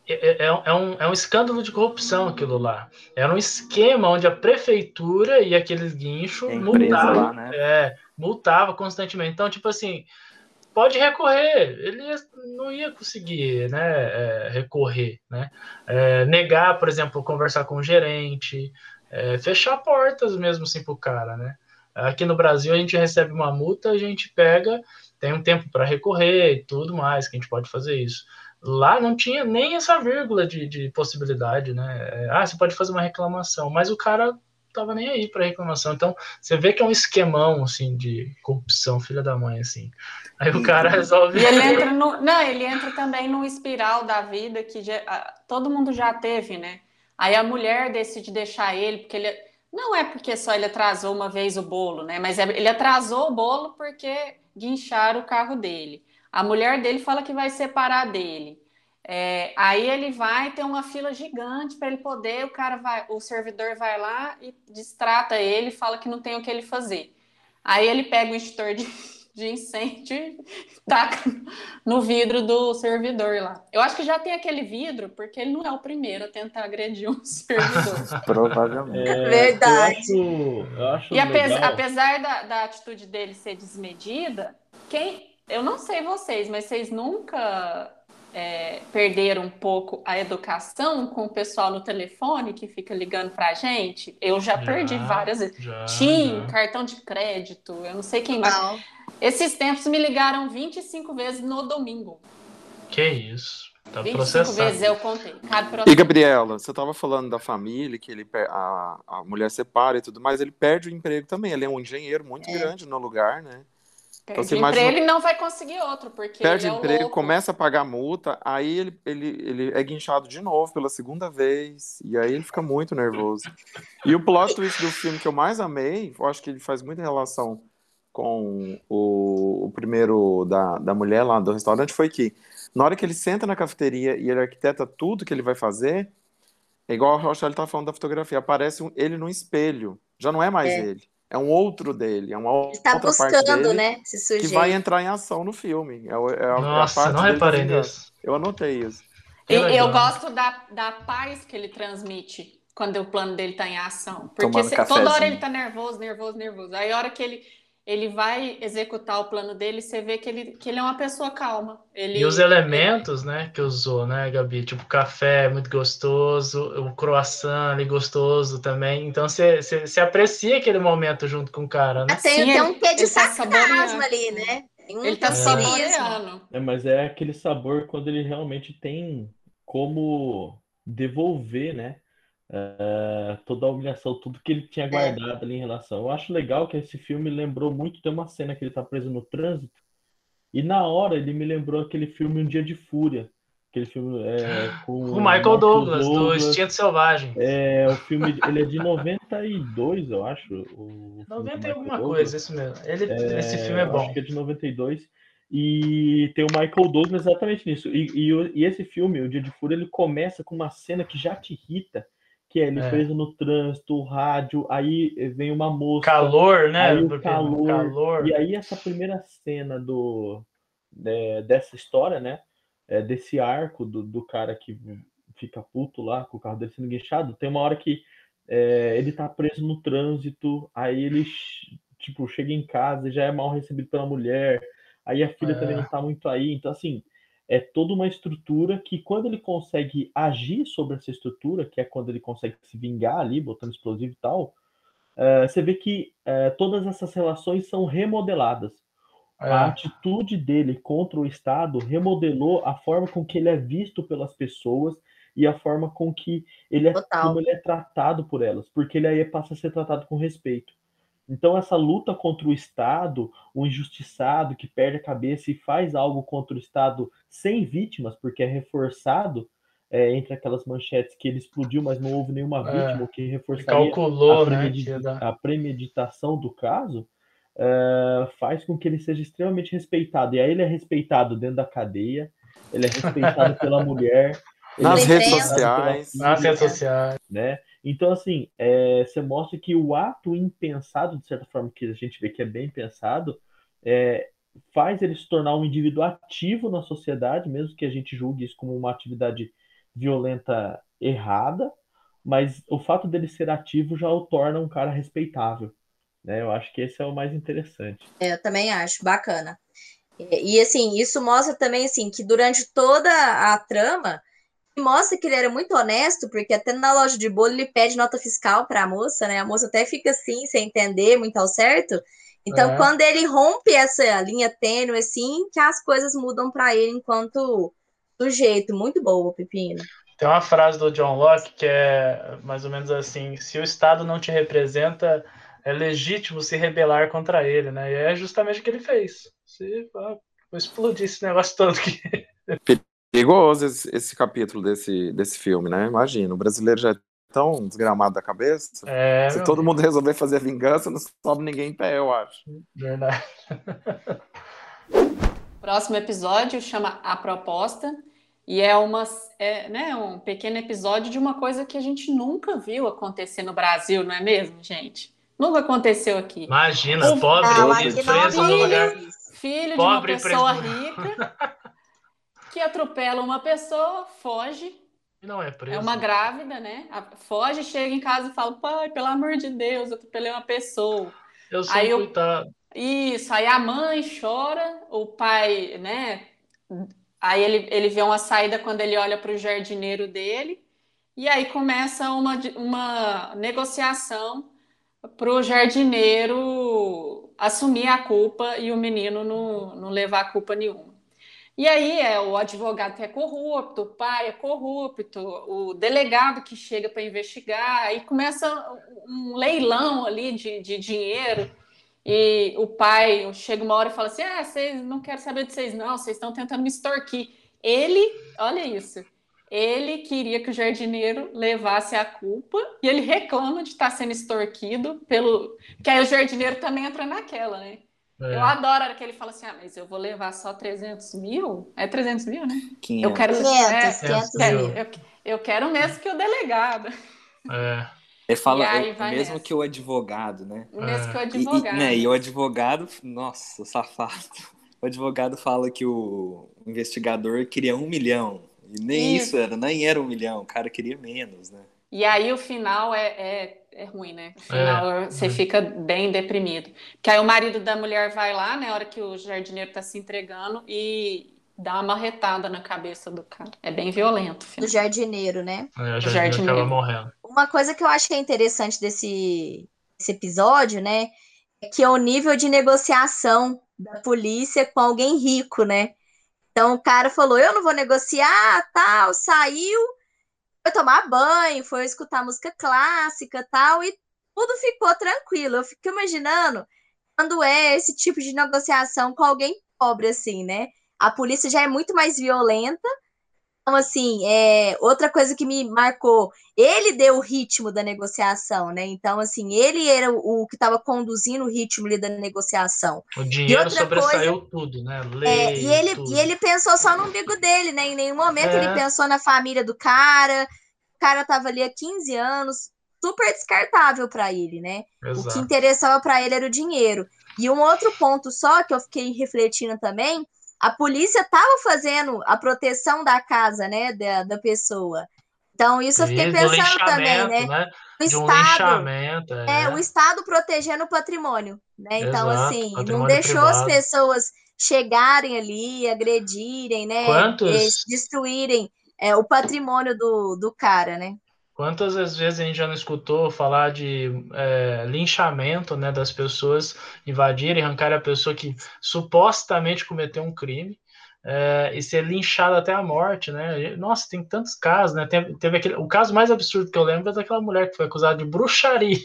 é, é, é, um, é um escândalo de corrupção aquilo lá. Era um esquema onde a prefeitura e aqueles guinchos multavam, né? é, multava constantemente. Então, tipo assim, pode recorrer. Ele não ia conseguir né, é, recorrer. Né? É, negar, por exemplo, conversar com o gerente, é, fechar portas mesmo assim para o cara. Né? Aqui no Brasil, a gente recebe uma multa, a gente pega, tem um tempo para recorrer e tudo mais, que a gente pode fazer isso. Lá não tinha nem essa vírgula de, de possibilidade, né? É, ah, você pode fazer uma reclamação, mas o cara tava nem aí para reclamação. Então, você vê que é um esquemão, assim, de corrupção, filha da mãe, assim. Aí o cara resolve... E ele entra no... Não, ele entra também no espiral da vida que já... todo mundo já teve, né? Aí a mulher decide deixar ele, porque ele... Não é porque só ele atrasou uma vez o bolo, né? Mas é... ele atrasou o bolo porque guinchar o carro dele. A mulher dele fala que vai separar dele. É, aí ele vai ter uma fila gigante para ele poder, o cara vai, o servidor vai lá e distrata ele, fala que não tem o que ele fazer. Aí ele pega o extintor de, de incêndio e taca no vidro do servidor lá. Eu acho que já tem aquele vidro, porque ele não é o primeiro a tentar agredir um servidor. Provavelmente. É, Verdade. Eu acho, eu acho e apesar, apesar da, da atitude dele ser desmedida, quem. Eu não sei vocês, mas vocês nunca é, perderam um pouco a educação com o pessoal no telefone que fica ligando pra gente. Eu já, já perdi várias vezes. TIM, já. cartão de crédito, eu não sei quem mais. Não. Esses tempos me ligaram 25 vezes no domingo. Que isso? Tá 25 processado. vezes eu contei. E Gabriela, você estava falando da família, que ele a, a mulher separa e tudo mais, ele perde o emprego também. Ele é um engenheiro muito é. grande no lugar, né? Perde então, imagina... ele não vai conseguir outro, porque perde é emprego, louco. começa a pagar multa, aí ele, ele, ele é guinchado de novo pela segunda vez, e aí ele fica muito nervoso. E o plot twist do filme que eu mais amei, eu acho que ele faz muita relação com o, o primeiro da, da mulher lá do restaurante, foi que na hora que ele senta na cafeteria e ele arquiteta tudo que ele vai fazer, é igual a Rochelle estava falando da fotografia, aparece um, ele no espelho, já não é mais é. ele é um outro dele, é uma outra tá buscando, parte dele né, esse sujeito. que vai entrar em ação no filme. É, é a, Nossa, é a parte não reparei nisso. Eu anotei isso. E, eu gosto da, da paz que ele transmite quando o plano dele está em ação. Porque se, toda hora ele está nervoso, nervoso, nervoso. Aí a hora que ele ele vai executar o plano dele, você vê que ele, que ele é uma pessoa calma. Ele, e os elementos, ele... né, que usou, né, Gabi? Tipo, café muito gostoso, o croissant ali gostoso também. Então, você, você, você aprecia aquele momento junto com o cara, né? Tem, tem um quê de tá sarcasmo ali, né? Um ele tá saboreando. É, mas é aquele sabor quando ele realmente tem como devolver, né? Uh, toda a humilhação, tudo que ele tinha é. guardado ali em relação. Eu acho legal que esse filme lembrou muito, tem uma cena que ele tá preso no trânsito, e na hora ele me lembrou aquele filme Um Dia de Fúria. Aquele filme é, com o Michael Douglas, Douglas, do Instinto Selvagem. É, o filme, ele é de 92, eu acho. O 90 e alguma Douglas. coisa, isso mesmo. Ele, é, esse filme é bom. Acho que é de 92. E tem o Michael Douglas exatamente nisso. E, e, e esse filme, O Dia de Fúria, ele começa com uma cena que já te irrita que é ele é. preso no trânsito, rádio, aí vem uma moça. Calor, né? Aí o calor, calor. E aí essa primeira cena do, é, dessa história, né? É, desse arco do, do cara que fica puto lá com o carro dele sendo guinchado, tem uma hora que é, ele tá preso no trânsito, aí ele tipo, chega em casa e já é mal recebido pela mulher, aí a filha também é. não tá muito aí, então assim, é toda uma estrutura que, quando ele consegue agir sobre essa estrutura, que é quando ele consegue se vingar ali, botando explosivo e tal, uh, você vê que uh, todas essas relações são remodeladas. É. A atitude dele contra o Estado remodelou a forma com que ele é visto pelas pessoas e a forma com que ele é, como ele é tratado por elas, porque ele aí passa a ser tratado com respeito. Então, essa luta contra o Estado, o injustiçado que perde a cabeça e faz algo contra o Estado sem vítimas, porque é reforçado é, entre aquelas manchetes que ele explodiu, mas não houve nenhuma é, vítima, o que reforçaria calculou, a, premedita né, a premeditação do caso, é, faz com que ele seja extremamente respeitado. E aí ele é respeitado dentro da cadeia, ele é respeitado pela mulher. Nas redes sociais. Filha, nas redes sociais. Né? Então, assim, é, você mostra que o ato impensado, de certa forma, que a gente vê que é bem pensado, é, faz ele se tornar um indivíduo ativo na sociedade, mesmo que a gente julgue isso como uma atividade violenta errada, mas o fato dele ser ativo já o torna um cara respeitável. Né? Eu acho que esse é o mais interessante. É, eu também acho, bacana. E, e assim, isso mostra também assim que durante toda a trama mostra que ele era muito honesto, porque até na loja de bolo ele pede nota fiscal para a moça, né? A moça até fica assim, sem entender muito ao certo. Então, é. quando ele rompe essa linha tênue, assim, que as coisas mudam para ele enquanto sujeito. Muito boa, Pepino. Tem uma frase do John Locke que é mais ou menos assim: se o Estado não te representa, é legítimo se rebelar contra ele, né? E é justamente o que ele fez. Se, ah, vou explodir esse negócio todo aqui. Perigoso esse, esse, capítulo desse, desse filme, né? Imagina, o brasileiro já é tão desgramado da cabeça. É, Se todo mundo resolver fazer vingança, não sobe ninguém em pé, eu acho. Verdade. Próximo episódio chama A Proposta. E é, uma, é né, um pequeno episódio de uma coisa que a gente nunca viu acontecer no Brasil, não é mesmo, gente? Nunca aconteceu aqui. Imagina, pobre, preso no lugar. Filho pobre, de uma pessoa rica que atropela uma pessoa, foge. Não é preso. É uma grávida, né? Foge, chega em casa e fala: pai, pelo amor de Deus, eu atropelei uma pessoa. Eu sou aí coitado. Isso, aí a mãe chora, o pai, né? Aí ele, ele vê uma saída quando ele olha para o jardineiro dele, e aí começa uma, uma negociação para o jardineiro assumir a culpa e o menino não, não levar culpa nenhuma. E aí é o advogado que é corrupto, o pai é corrupto, o delegado que chega para investigar, aí começa um leilão ali de, de dinheiro. E o pai chega uma hora e fala assim: Ah, vocês não quero saber de vocês, não, vocês estão tentando me extorquir. Ele, olha isso, ele queria que o jardineiro levasse a culpa e ele reclama de estar sendo extorquido pelo. Que aí o jardineiro também entra naquela, né? É. Eu adoro a hora que ele fala assim: ah, mas eu vou levar só 300 mil? É 300 mil, né? 500. Eu quero, 500, é, 500 mil. Eu, eu quero mesmo que o delegado. É. Ele fala é, mesmo nessa. que o advogado, né? Mesmo que o advogado. E, e, né, e o advogado, nossa, safado. O advogado fala que o investigador queria um milhão. E nem isso, isso era, nem era um milhão, o cara queria menos, né? E aí o final é, é, é ruim, né? O final é. você fica bem deprimido. Porque aí o marido da mulher vai lá, né? A hora que o jardineiro tá se entregando e dá uma marretada na cabeça do cara. É bem violento. Do jardineiro, né? É, o jardineiro, jardineiro acaba morrendo. Uma coisa que eu acho que é interessante desse, desse episódio, né? É que é o nível de negociação da polícia com alguém rico, né? Então o cara falou: eu não vou negociar, tal, saiu, foi tomar banho, foi escutar música clássica, tal, e tudo ficou tranquilo. Eu fico imaginando quando é esse tipo de negociação com alguém pobre, assim, né? a polícia já é muito mais violenta. Então, assim, é, outra coisa que me marcou, ele deu o ritmo da negociação, né? Então, assim, ele era o, o que estava conduzindo o ritmo ali da negociação. O dinheiro sobressaiu coisa, tudo, né? Lei, é, e, ele, tudo. e ele pensou só no umbigo dele, né? Em nenhum momento é. ele pensou na família do cara. O cara estava ali há 15 anos, super descartável para ele, né? Exato. O que interessava para ele era o dinheiro. E um outro ponto só que eu fiquei refletindo também a polícia estava fazendo a proteção da casa, né, da, da pessoa. Então, isso eu fiquei pensando também, né? né? O Estado. é. é. o Estado protegendo o patrimônio, né? Então, Exato, assim, não deixou privado. as pessoas chegarem ali, agredirem, né? Quantos? Destruírem é, o patrimônio do, do cara, né? Quantas vezes a gente já não escutou falar de é, linchamento, né, das pessoas invadirem, arrancarem a pessoa que supostamente cometeu um crime é, e ser linchada até a morte, né? Nossa, tem tantos casos, né? Teve, teve aquele, o caso mais absurdo que eu lembro é daquela mulher que foi acusada de bruxaria.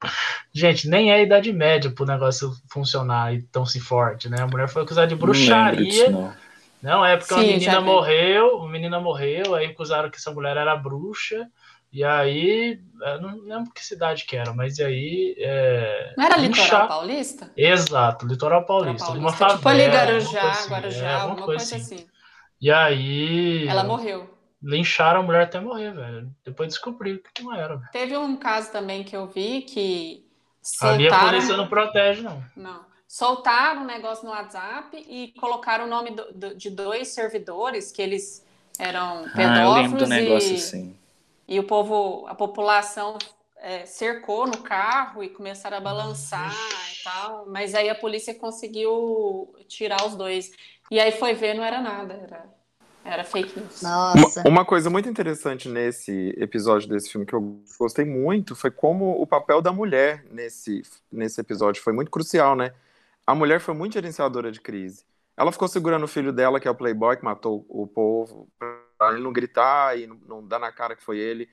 Gente, nem é a idade média para o negócio funcionar e tão se forte, né? A mulher foi acusada de bruxaria. Não, disso, não. não é porque Sim, uma menina morreu, uma menina morreu, aí acusaram que essa mulher era bruxa. E aí, não lembro que cidade que era, mas aí. É, não era Litoral Paulista? Exato, Litoral Paulista. Paulista. Uma favela, tipo ali Guarujá, assim, Guarujá, é, alguma coisa, coisa assim. assim. E aí. Ela morreu. Lincharam a mulher até morrer, velho. Depois descobriu que não era. Véio. Teve um caso também que eu vi que. Soltaram... Ali a polícia não protege, não. Não. Soltaram um negócio no WhatsApp e colocaram o nome do, do, de dois servidores que eles eram pedófilos. Ah, eu lembro do negócio e... assim e o povo, a população é, cercou no carro e começaram a balançar e tal, mas aí a polícia conseguiu tirar os dois. E aí foi ver, não era nada, era, era fake news. Nossa. Uma, uma coisa muito interessante nesse episódio desse filme que eu gostei muito foi como o papel da mulher nesse, nesse episódio foi muito crucial, né? A mulher foi muito gerenciadora de crise. Ela ficou segurando o filho dela, que é o playboy, que matou o povo, para ele não gritar e não, não dar na cara que foi ele.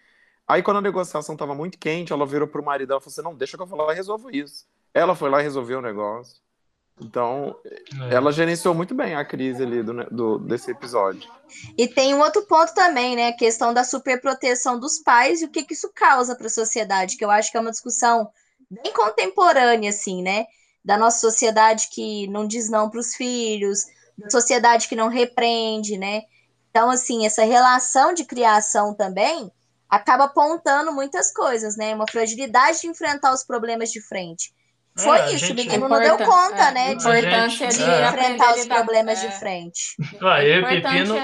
Aí, quando a negociação estava muito quente, ela virou pro marido e falou assim: Não, deixa que eu vou lá e resolvo isso. Ela foi lá e resolveu o negócio. Então, é. ela gerenciou muito bem a crise ali do, do, desse episódio. E tem um outro ponto também, né? A questão da superproteção dos pais e o que, que isso causa para a sociedade, que eu acho que é uma discussão bem contemporânea, assim, né? Da nossa sociedade que não diz não para os filhos, da sociedade que não repreende, né? Então, assim, essa relação de criação também acaba apontando muitas coisas, né? Uma fragilidade de enfrentar os problemas de frente. Foi é, isso, o menino não deu conta, é, né? De, de, enfrentar os problemas de frente. Ah, eu e Pepino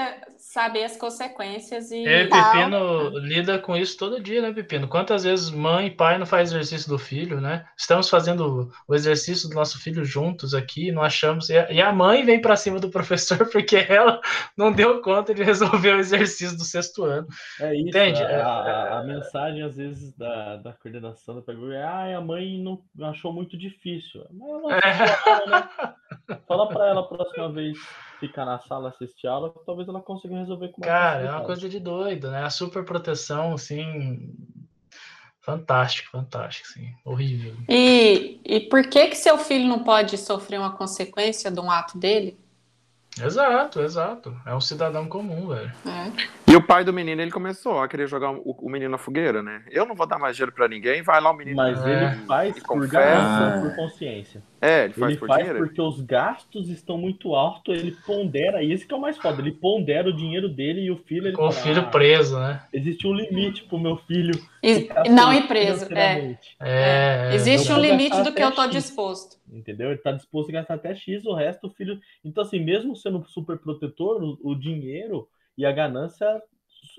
saber as consequências e. Eu e Pepino lida com isso todo dia, né, Pepino? Quantas vezes mãe e pai não faz exercício do filho, né? Estamos fazendo o exercício do nosso filho juntos aqui, não achamos. E a mãe vem para cima do professor porque ela não deu conta de resolver o exercício do sexto ano. É isso. Entende? A, a, a mensagem, às vezes, da, da coordenação da pergunta é: ah, a mãe não achou muito difícil. Mas ela, é. né? Fala para ela a próxima vez ficar na sala assistir aula, talvez ela consiga resolver com Cara, é uma coisa de doido, né? A super proteção, assim, fantástico, fantástico, sim, horrível. E, e por que que seu filho não pode sofrer uma consequência de um ato dele? Exato, exato. É um cidadão comum, velho. É. E o pai do menino, ele começou a querer jogar o, o menino na fogueira, né? Eu não vou dar mais dinheiro pra ninguém, vai lá o menino. Mas ele faz por ganância, por consciência. É, ele faz ele por faz dinheiro. porque os gastos estão muito altos, ele pondera, e esse que é o mais foda, ele pondera o dinheiro dele e o filho... Ele Com o filho ah, preso, né? Existe um limite pro meu filho... não ir preso, é. é. é. Existe um limite do que eu tô X, disposto. Entendeu? Ele tá disposto a gastar até X, o resto o filho... Então assim, mesmo sendo super protetor, o, o dinheiro e a ganância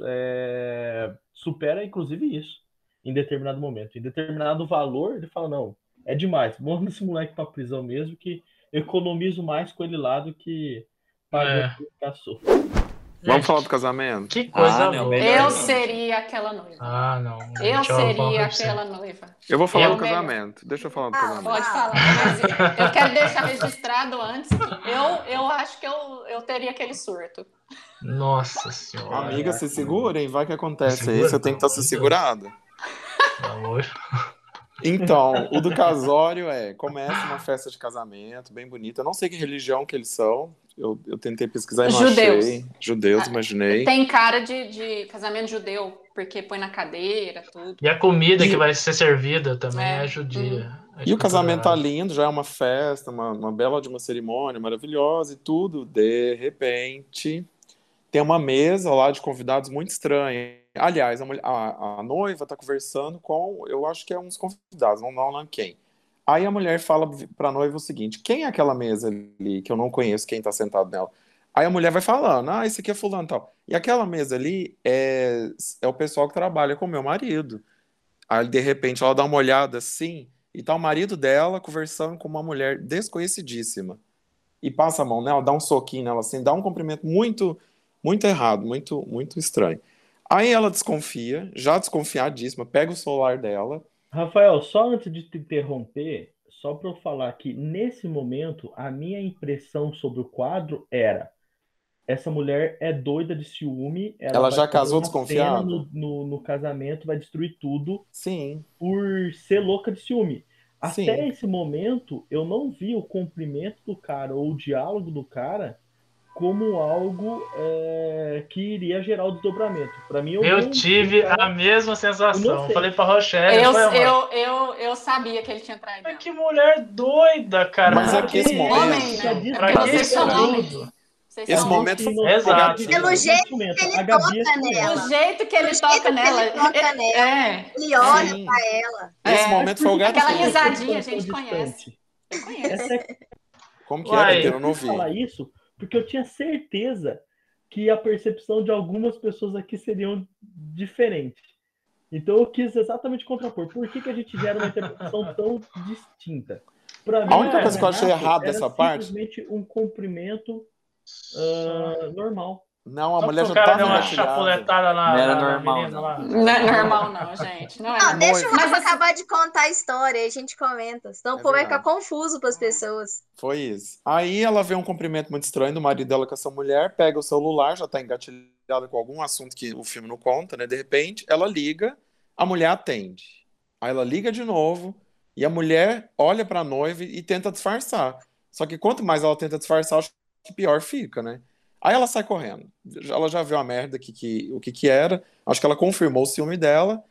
é, supera, inclusive, isso em determinado momento. Em determinado valor, ele fala: não, é demais, manda esse moleque para prisão mesmo, que economizo mais com ele lá do que pagar é. Vamos falar do casamento? Que coisa ah, não, Eu seria aquela noiva. Ah, não. Eu seria aquela noiva. Eu vou falar eu do casamento. Deixa eu falar do ah, casamento. Pode falar. Mas eu quero deixar registrado antes. Eu, eu acho que eu, eu teria aquele surto. Nossa senhora. Amiga, se segurem. Vai que acontece. Segura, Você tem que estar se segurado. Amor. Então, o do casório é, começa uma festa de casamento, bem bonita. Eu não sei que religião que eles são. Eu, eu tentei pesquisar e não Judeus. achei. Judeus, imaginei. Tem cara de, de casamento judeu, porque põe na cadeira, tudo. E a comida e... que vai ser servida também é, é judia. Uhum. E o casamento tá lindo, já é uma festa, uma, uma bela de uma cerimônia maravilhosa e tudo. De repente, tem uma mesa lá de convidados muito estranha. Aliás, a, a, a noiva está conversando com, eu acho que é uns convidados, não não quem. Aí a mulher fala para a noiva o seguinte: quem é aquela mesa ali que eu não conheço quem está sentado nela? Aí a mulher vai falando: ah, esse aqui é fulano tal. E aquela mesa ali é, é o pessoal que trabalha com meu marido. Aí de repente ela dá uma olhada assim e tá o marido dela conversando com uma mulher desconhecidíssima. E passa a mão nela, dá um soquinho nela assim, dá um cumprimento muito, muito errado, muito, muito estranho. Aí ela desconfia, já desconfiadíssima, pega o celular dela. Rafael, só antes de te interromper, só para eu falar que nesse momento a minha impressão sobre o quadro era essa mulher é doida de ciúme. Ela, ela já casou desconfiada? No, no, no, casamento, vai destruir tudo. Sim. Por ser louca de ciúme. Até Sim. esse momento, eu não vi o cumprimento do cara ou o diálogo do cara como algo é, que iria gerar o desdobramento. Para mim, eu, eu tive cara... a mesma sensação. Falei para Rochelle. Eu, eu, eu, eu, sabia que ele tinha traído. Mas que mulher doida, cara. Mas aqui esse momento. Homem, né? Pra que esse momento? Esse momento foi Exato. Pelo jeito que ele toca nela. O jeito que ele toca nela. Ele toca nela. É. Ele olha pra ela. Esse é. momento foi o gato. Aquela risadinha a gente conhece. Eu conheço. É... Como que Uai, era? Eu não ouvi. falar isso porque eu tinha certeza que a percepção de algumas pessoas aqui seriam diferente. Então eu quis exatamente contrapor. Por que, que a gente gera uma interpretação tão distinta? Pra mim, a única coisa que eu achei errada dessa parte. simplesmente um cumprimento uh, normal. Não, a Só mulher já tava deu uma chapuletada na, não era na, normal, menina, lá. Não é normal, não, gente. Não, é não deixa o Rafa acabar de contar a história, aí a gente comenta. Senão é o povo vai ficar confuso para as pessoas. Foi isso. Aí ela vê um cumprimento muito estranho do marido dela com essa mulher, pega o celular, já tá engatilhada com algum assunto que o filme não conta, né? De repente, ela liga, a mulher atende. Aí ela liga de novo e a mulher olha para a noiva e tenta disfarçar. Só que quanto mais ela tenta disfarçar, acho que pior fica, né? Aí ela sai correndo. Ela já viu a merda que, que, o que que era. Acho que ela confirmou o ciúme dela.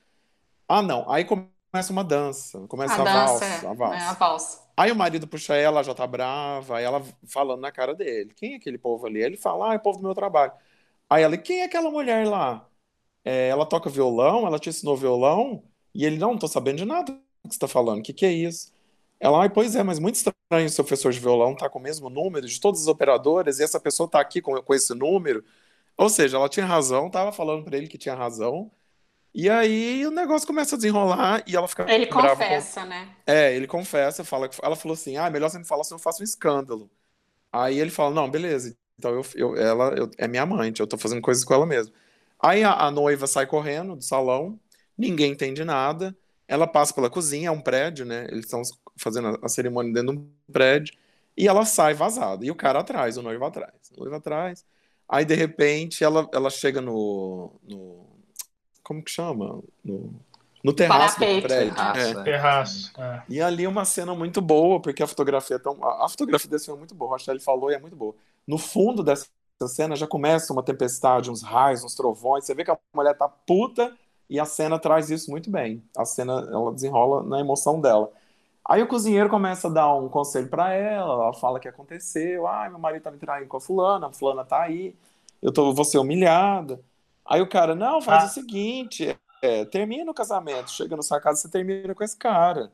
Ah, não. Aí começa uma dança. Começa a, a dança, valsa, é. a valsa. É, a valsa. Aí o marido puxa ela, já tá brava. Aí ela falando na cara dele. Quem é aquele povo ali? Ele fala, ah, é o povo do meu trabalho. Aí ela, quem é aquela mulher lá? É, ela toca violão? Ela te ensinou violão? E ele, não, não tô sabendo de nada que você tá falando. O que que é isso? Ela, ah, pois é, mas muito estranho o seu professor de violão tá com o mesmo número de todas as operadoras e essa pessoa tá aqui com, com esse número. Ou seja, ela tinha razão, tava falando para ele que tinha razão. E aí o negócio começa a desenrolar e ela fica. Ele confessa, com... né? É, ele confessa, fala, ela falou assim: ah, melhor você me falar se eu faço um escândalo. Aí ele fala: não, beleza, então eu, eu ela eu, é minha amante, eu tô fazendo coisas com ela mesmo. Aí a, a noiva sai correndo do salão, ninguém entende nada. Ela passa pela cozinha, é um prédio, né? Eles estão fazendo a cerimônia dentro de um prédio, e ela sai vazada. E o cara atrás, o noivo atrás. O noivo atrás. Aí, de repente, ela, ela chega no, no. Como que chama? No, no terraço do prédio. Terraço. É. terraço é. E ali uma cena muito boa, porque a fotografia é tão. A, fotografia desse filme é muito boa, a ele falou e é muito boa. No fundo dessa cena já começa uma tempestade, uns raios, uns trovões. Você vê que a mulher tá puta e a cena traz isso muito bem. A cena ela desenrola na emoção dela. Aí o cozinheiro começa a dar um conselho para ela, ela fala que aconteceu, ah, meu marido tá me traindo com a fulana, a fulana tá aí, eu tô, vou ser humilhada. Aí o cara, não, faz ah. o seguinte, é, termina o casamento, chega na sua casa, você termina com esse cara.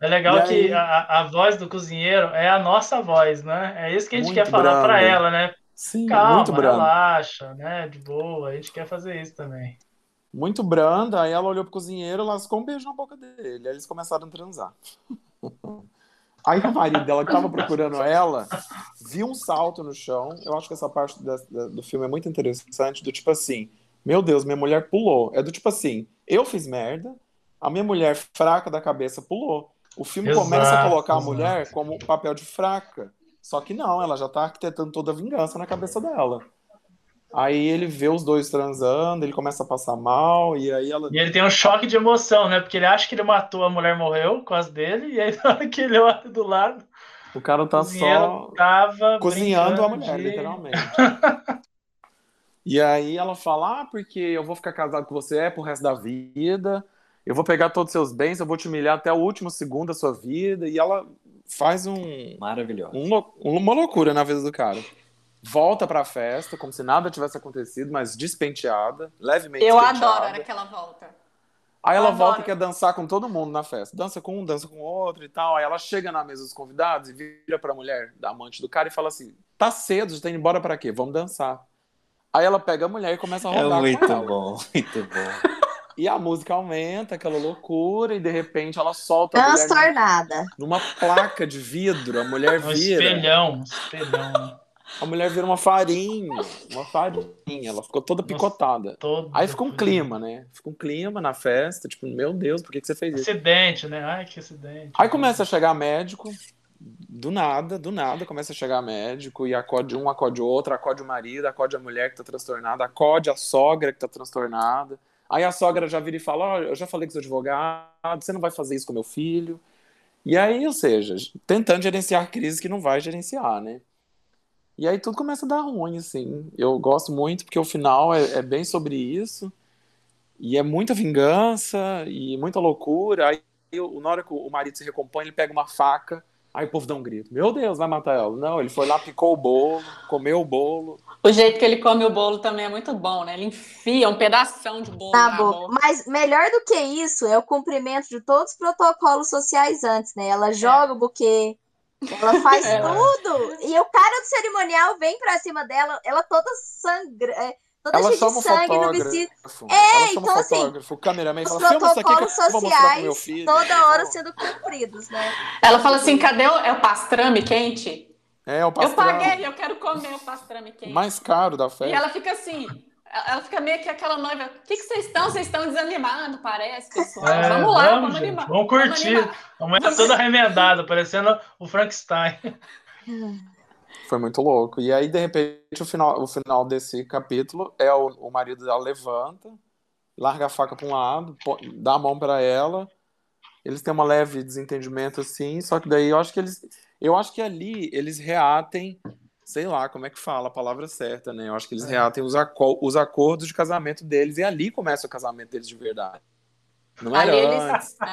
É legal e que aí... a, a voz do cozinheiro é a nossa voz, né? É isso que a gente muito quer falar para ela, né? Sim, Calma, muito brando. relaxa, né? De boa, a gente quer fazer isso também. Muito branda, aí ela olhou pro cozinheiro, lascou um beijo na boca dele, aí eles começaram a transar. Aí o marido dela, que estava procurando ela, viu um salto no chão. Eu acho que essa parte da, da, do filme é muito interessante, do tipo assim, meu Deus, minha mulher pulou. É do tipo assim, eu fiz merda, a minha mulher fraca da cabeça pulou. O filme exato, começa a colocar exato. a mulher como papel de fraca. Só que não, ela já tá arquitetando toda a vingança na cabeça dela. Aí ele vê os dois transando, ele começa a passar mal, e aí ela. E ele tem um choque de emoção, né? Porque ele acha que ele matou, a mulher morreu com as dele, e aí na hora que ele olha do lado. O cara tá só tava cozinhando a mulher, de... literalmente. e aí ela fala: Ah, porque eu vou ficar casado com você é pro resto da vida, eu vou pegar todos os seus bens, eu vou te humilhar até o último segundo da sua vida. E ela faz um. Maravilhoso. Um, uma loucura na vida do cara volta pra festa, como se nada tivesse acontecido, mas despenteada, levemente Eu despenteada. adoro a hora que ela volta. Aí ela volta e quer dançar com todo mundo na festa. Dança com um, dança com outro e tal. Aí ela chega na mesa dos convidados e vira pra mulher, da amante do cara, e fala assim: tá cedo, já tá indo embora pra quê? Vamos dançar. Aí ela pega a mulher e começa a rodar. É muito bom, muito bom. E a música aumenta, aquela loucura, e de repente ela solta Transtornada. Numa placa de vidro, a mulher um vira. Espelhão, um espelhão. A mulher vira uma farinha, uma farinha, ela ficou toda picotada. Nossa, Aí fica um clima, né? Fica um clima na festa, tipo, meu Deus, por que, que você fez isso? Acidente, né? Ai, que acidente. Aí começa a chegar médico, do nada, do nada começa a chegar médico e acode um, acode outro, acode o marido, acode a mulher que tá transtornada, acode a sogra que tá transtornada. Aí a sogra já vira e fala: Ó, oh, eu já falei com seu advogado, você não vai fazer isso com meu filho. E aí, ou seja, tentando gerenciar crises que não vai gerenciar, né? E aí tudo começa a dar ruim, assim. Eu gosto muito porque o final é, é bem sobre isso. E é muita vingança e muita loucura. Aí, na hora que o marido se recompõe, ele pega uma faca. Aí o povo dá um grito: Meu Deus, vai matar ela. Não, ele foi lá, picou o bolo, comeu o bolo. O jeito que ele come o bolo também é muito bom, né? Ele enfia um pedação de bolo. Tá bom. Mas melhor do que isso é o cumprimento de todos os protocolos sociais antes, né? Ela joga é. o buquê, ela faz é. tudo. E o cara do cerimonial vem pra cima dela, ela toda sangra. É, toda ela cheia de sangue no vestido. É, então assim. O cameraman os protocolos sociais toda hora sendo cumpridos, né? Ela fala assim: cadê o, é o pastrame quente? É, o pastrame. Eu paguei, eu quero comer o pastrame quente. Mais caro da festa. E ela fica assim. Ela fica meio que aquela noiva. O que, que vocês estão? Vocês estão desanimados, parece, pessoal. É, vamos lá, vamos, vamos animar. Vamos curtir. A mulher toda remendada, parecendo o Frankenstein. Foi muito louco. E aí, de repente, o final, o final desse capítulo é o, o marido dela levanta, larga a faca para um lado, dá a mão para ela, eles têm uma leve desentendimento assim, só que daí eu acho que eles. Eu acho que ali eles reatem, sei lá como é que fala a palavra certa, né? Eu acho que eles é. reatem os, aco os acordos de casamento deles e ali começa o casamento deles de verdade. Não era Ali antes. Eles,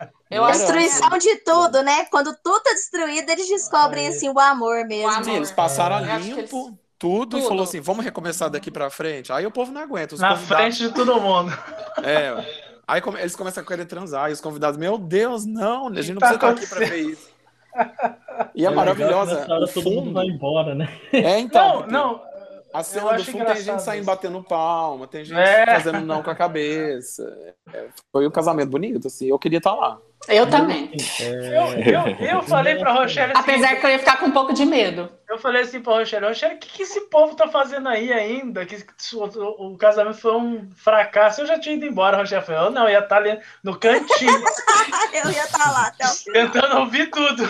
é. Eu destruição antes. de tudo, né? Quando tudo tá destruído, eles descobrem assim o amor mesmo. O amor. Sim, eles passaram é. a limpo. Eles... Tudo, tudo, e falou assim: vamos recomeçar daqui pra frente. Aí o povo não aguenta. Na convidados... frente de todo mundo. É. Aí eles começam a querer transar, e os convidados, meu Deus, não, a gente não precisa estar aqui para ver isso. E é, é maravilhosa. Hora, todo mundo vai embora, né? É, então. Não, não. A cena do fundo tem gente saindo batendo palma, tem gente é. fazendo não com a cabeça. É, foi um casamento bonito, assim. Eu queria estar lá. Eu também. É... Eu, eu, eu falei pra Rochelle assim, Apesar que eu ia ficar com um pouco de medo. Eu falei assim pra Rochelle, Rochelle, o que, que esse povo tá fazendo aí ainda? Que, o, o, casamento foi um fracasso. Eu já tinha ido embora, Rochelle falou, eu não, eu ia estar tá ali no cantinho. eu ia estar tá lá até o final. Tentando ouvir tudo.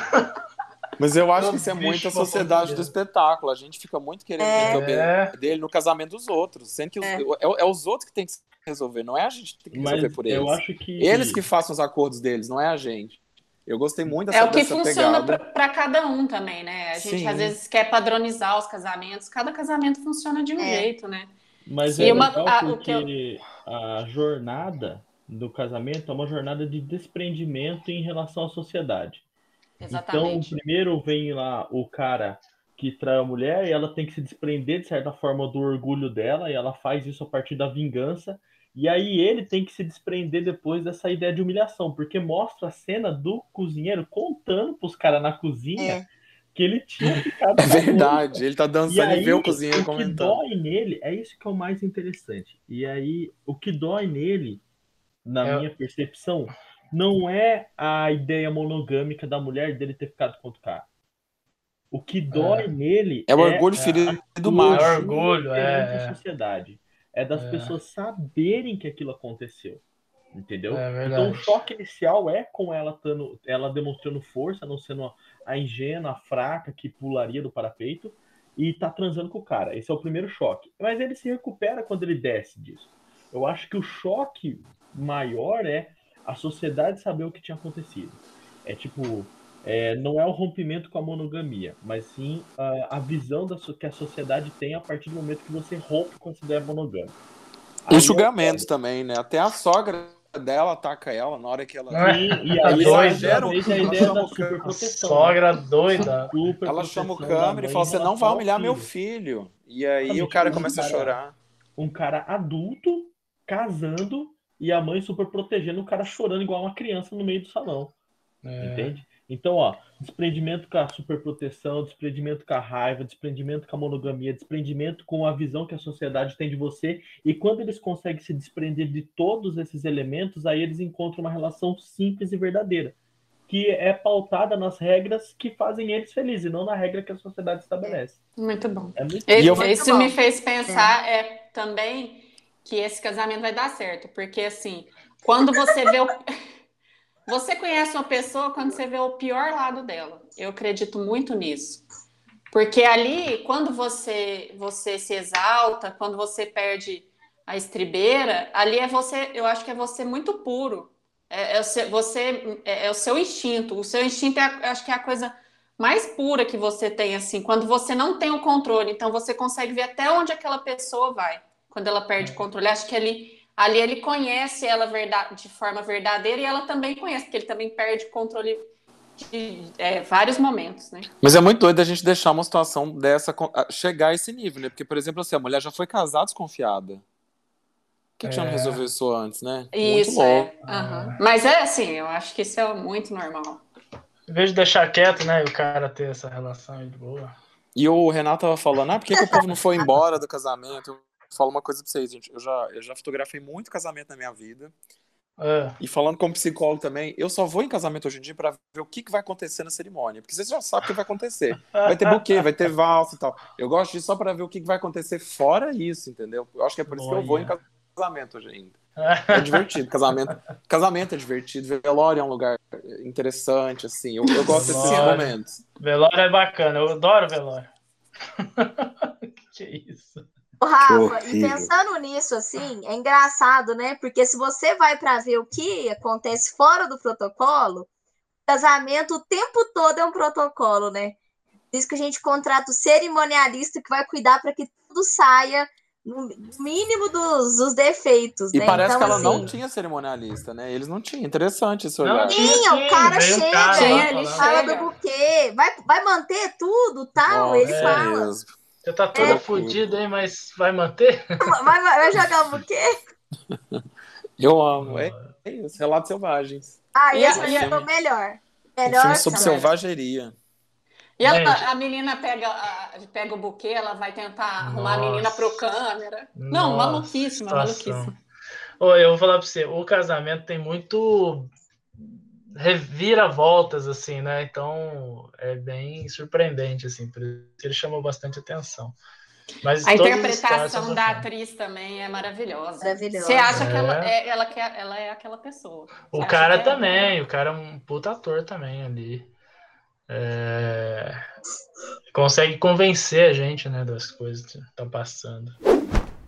Mas eu acho que isso é muito a sociedade do espetáculo. A gente fica muito querendo é. resolver dele no casamento dos outros. Sendo que é. Os, é, é, os outros que tem que resolver, não é a gente que tem que Mas resolver por eles. Eu acho que... Eles que façam os acordos deles, não é a gente. Eu gostei muito dessa É o que funciona para cada um também, né? A gente Sim. às vezes quer padronizar os casamentos. Cada casamento funciona de um é. jeito, né? Mas e é uma, legal a, porque eu... a jornada do casamento é uma jornada de desprendimento em relação à sociedade. Exatamente. Então, primeiro vem lá o cara que trai a mulher e ela tem que se desprender, de certa forma, do orgulho dela, e ela faz isso a partir da vingança. E aí ele tem que se desprender depois dessa ideia de humilhação, porque mostra a cena do cozinheiro contando pros caras na cozinha é. que ele tinha ficado. É verdade, ele tá dançando e, aí, e vê o cozinheiro o comentando. O que dói nele, é isso que é o mais interessante. E aí, o que dói nele, na é. minha percepção, não é a ideia monogâmica da mulher dele ter ficado com outro cara. O que dói é. nele é o orgulho é ferido do macho. É orgulho, é. Da sociedade. É das é. pessoas saberem que aquilo aconteceu. Entendeu? É então o choque inicial é com ela tando, ela demonstrando força, não sendo a ingênua, a fraca que pularia do parapeito e tá transando com o cara. Esse é o primeiro choque. Mas ele se recupera quando ele desce disso. Eu acho que o choque maior é a sociedade saber o que tinha acontecido. É tipo, é, não é o rompimento com a monogamia, mas sim a, a visão da, que a sociedade tem a partir do momento que você rompe com essa ideia monogâmica. E julgamentos também, né? Até a sogra dela ataca ela na hora que ela. Sim, e a doida, a ideia da superproteção. Sogra doida. Super ela chama o câmera e fala: Você não vai humilhar meu filho. E aí o cara começa um cara, a chorar. Um cara adulto casando e a mãe super protegendo o cara chorando igual uma criança no meio do salão. É. Entende? Então, ó, desprendimento com a superproteção, desprendimento com a raiva, desprendimento com a monogamia, desprendimento com a visão que a sociedade tem de você. E quando eles conseguem se desprender de todos esses elementos, aí eles encontram uma relação simples e verdadeira, que é pautada nas regras que fazem eles felizes, e não na regra que a sociedade estabelece. Muito bom. É muito Isso bom. me fez pensar é. é também que esse casamento vai dar certo, porque assim, quando você vê o você conhece uma pessoa quando você vê o pior lado dela. Eu acredito muito nisso. Porque ali, quando você você se exalta, quando você perde a estribeira, ali é você, eu acho que é você muito puro. É, é você é, é, o seu instinto. O seu instinto é, acho que é a coisa mais pura que você tem assim, quando você não tem o controle, então você consegue ver até onde aquela pessoa vai quando ela perde o controle. Acho que ali, ali ele conhece ela verdade, de forma verdadeira e ela também conhece, porque ele também perde o controle de é, vários momentos, né? Mas é muito doido a gente deixar uma situação dessa chegar a esse nível, né? Porque, por exemplo, assim, a mulher já foi casada desconfiada. Por que, é. que já não resolveu isso antes, né? Isso, é. Uhum. Mas é assim, eu acho que isso é muito normal. Em vez de deixar quieto, né? E o cara ter essa relação de boa. E o Renato tava falando, ah, por que, que o povo não foi embora do casamento? Falo uma coisa pra vocês, gente. Eu já, eu já fotografei muito casamento na minha vida. É. E falando como psicólogo também, eu só vou em casamento hoje em dia para ver o que, que vai acontecer na cerimônia. Porque vocês já sabem o que vai acontecer. Vai ter buquê, vai ter valsa e tal. Eu gosto disso só para ver o que, que vai acontecer fora isso, entendeu? Eu acho que é por isso que eu vou em casamento hoje ainda. É divertido, casamento. Casamento é divertido, velório é um lugar interessante, assim. Eu, eu gosto desses momentos. Velório é bacana, eu adoro velório. que isso? Rafa, e pensando nisso, assim, é engraçado, né? Porque se você vai para ver o que acontece fora do protocolo, casamento o tempo todo é um protocolo, né? Por isso que a gente contrata o cerimonialista que vai cuidar para que tudo saia no mínimo dos, dos defeitos. E né? parece então, que ela assim, não tinha cerimonialista, né? Eles não tinham. Interessante isso Não. Tinha, o cara veio um chega, cara ele fala chega. do buquê, vai, vai manter tudo, tal, ele é fala. mesmo. Você tá toda É. fodida aí, mas vai manter? Vai, vai, vai jogar o buquê? Eu amo. É, é isso. Relatos selvagens. Ah, E esse a- e a- foi o melhor. Um Melhor filme sobre também. selvageria. E ela- Gente. a menina pega, pega o buquê, ela vai tentar arrumar a menina pro câmera. Não, Nossa, maluquíssima, situação. maluquíssima. Ô, eu vou falar pra você, o casamento tem muito reviravoltas, assim, né? Então é bem surpreendente, assim, por isso que ele chamou bastante atenção. Mas A interpretação da atriz também é maravilhosa. Maravilhosa. Você acha que É. ela é, ela, quer- ela é aquela pessoa. O Você acha cara que é- também, o cara é um puta ator também ali. É, Consegue convencer a gente, né, das coisas que estão passando.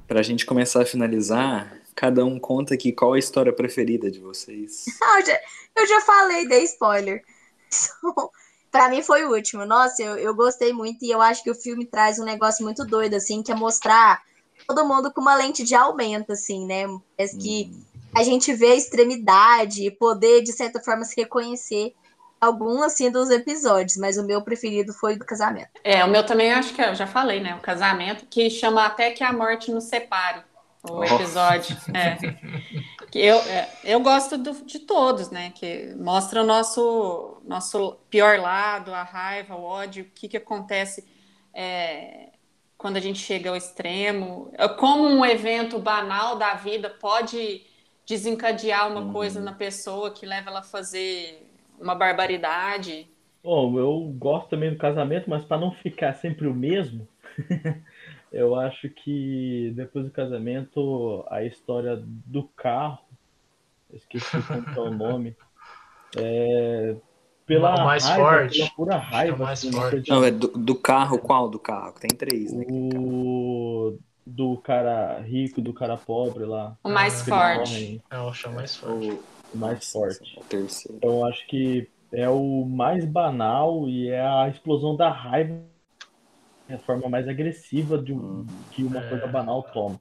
Pra gente começar a finalizar, cada um conta aqui qual a história preferida de vocês. Ah, eu, já, eu já falei, dei spoiler. Pra mim foi o último. Nossa, eu, eu gostei muito e eu acho que o filme traz um negócio muito doido, assim, que é mostrar todo mundo com uma lente de aumento, assim, né? Parece que a gente vê a extremidade, poder, de certa forma, se reconhecer algum, assim, dos episódios, mas o meu preferido foi o do casamento. É, o meu também acho que eu já falei, né? O casamento, que chama Até que a Morte nos separe. O episódio. É. Eu, é, eu gosto do- de todos, né? Que mostra o nosso, nosso pior lado, a raiva, o ódio, o que, que acontece é, quando a gente chega ao extremo. É, Como um evento banal da vida pode desencadear uma Uhum. coisa na pessoa que leva ela a fazer uma barbaridade. Bom, eu gosto também do casamento, mas para não ficar sempre o mesmo, eu acho que depois do casamento, a história do carro, eu esqueci como é o nome, é, pela mais raiva, forte. pela pura raiva, mais assim, forte. Não, é do, do carro, qual do carro? Tem três, né? o do cara rico, do cara pobre lá, O mais forte. É o chão mais forte. O o mais forte. O terceiro. Então, eu acho que é o mais banal e é a explosão da raiva, é a forma mais agressiva de um- que uma É. coisa banal toma.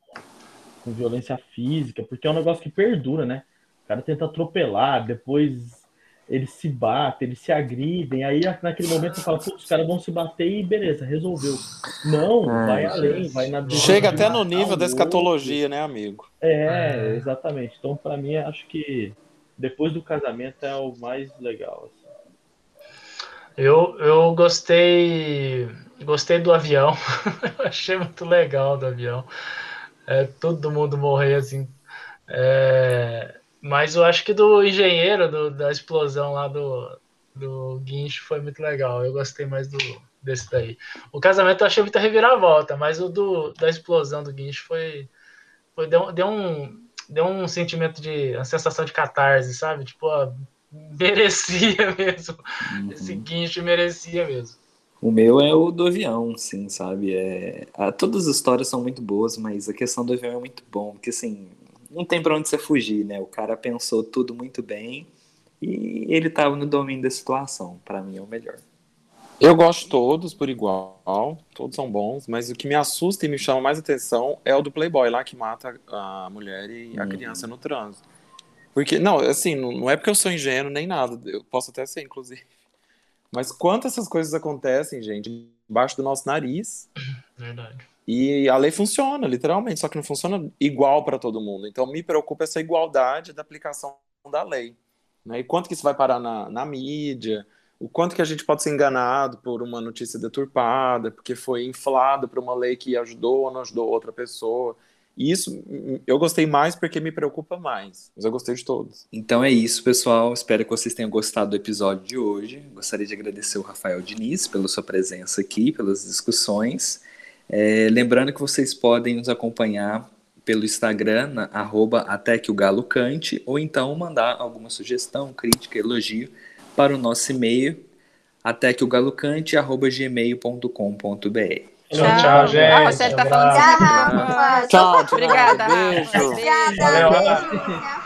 Com violência física, porque é um negócio que perdura, né? O cara tenta atropelar, depois eles se batem, eles se agridem, aí naquele momento você fala, putz, os caras vão se bater e beleza, resolveu. Não, Ai, vai gente. além, vai na Chega até no nível da outro. escatologia, né, amigo? É, exatamente. Então, pra mim, acho que depois do casamento é o mais legal. assim. Eu, eu gostei gostei do avião. achei muito legal do avião. É, todo mundo morrer assim. É, mas eu acho que do engenheiro, do- da explosão lá do, do guincho foi muito legal. Eu gostei mais do, desse daí. O casamento eu achei muita reviravolta, mas o do, da explosão do guincho foi. foi deu, deu, um, deu um sentimento de. uma sensação de catarse, sabe? Tipo, ó, merecia mesmo. Esse Uhum. guincho merecia mesmo. O meu é o do avião, sim, sabe? É... todas as histórias são muito boas, mas a questão do avião é muito bom, porque assim, não tem pra onde você fugir, né? O cara pensou tudo muito bem e ele tava no domínio da situação. Pra mim é o melhor. Eu gosto de todos por igual, todos são bons, mas o que me assusta e me chama mais atenção é o do Playboy lá que mata a mulher e a Uhum. criança no trânsito. Porque, não, assim, não, não é porque eu sou ingênuo nem nada, eu posso até ser, inclusive. Mas quanto essas coisas acontecem, gente, embaixo do nosso nariz, Verdade. e a lei funciona, literalmente, só que não funciona igual para todo mundo. Então me preocupa essa igualdade da aplicação da lei. Né? E quanto que isso vai parar na, na mídia, o quanto que a gente pode ser enganado por uma notícia deturpada, porque foi inflado por uma lei que ajudou ou não ajudou outra pessoa. E isso hum, eu gostei mais porque me preocupa mais. Mas eu gostei de todos. Então é isso, pessoal. Espero que vocês tenham gostado do episódio de hoje. Gostaria de agradecer o Rafael Diniz pela sua presença aqui, pelas discussões. É, lembrando que vocês podem nos acompanhar pelo Instagram, na, arroba até que o galo cante, ou então mandar alguma sugestão, crítica, elogio para o nosso e-mail, até que o galo cante, arroba gmail.com.br. Tchau, tchau, gente. A Roseli tá falando Tchau, Rafa. Tchau, Obrigada, Beijo. Obrigada. Beijo.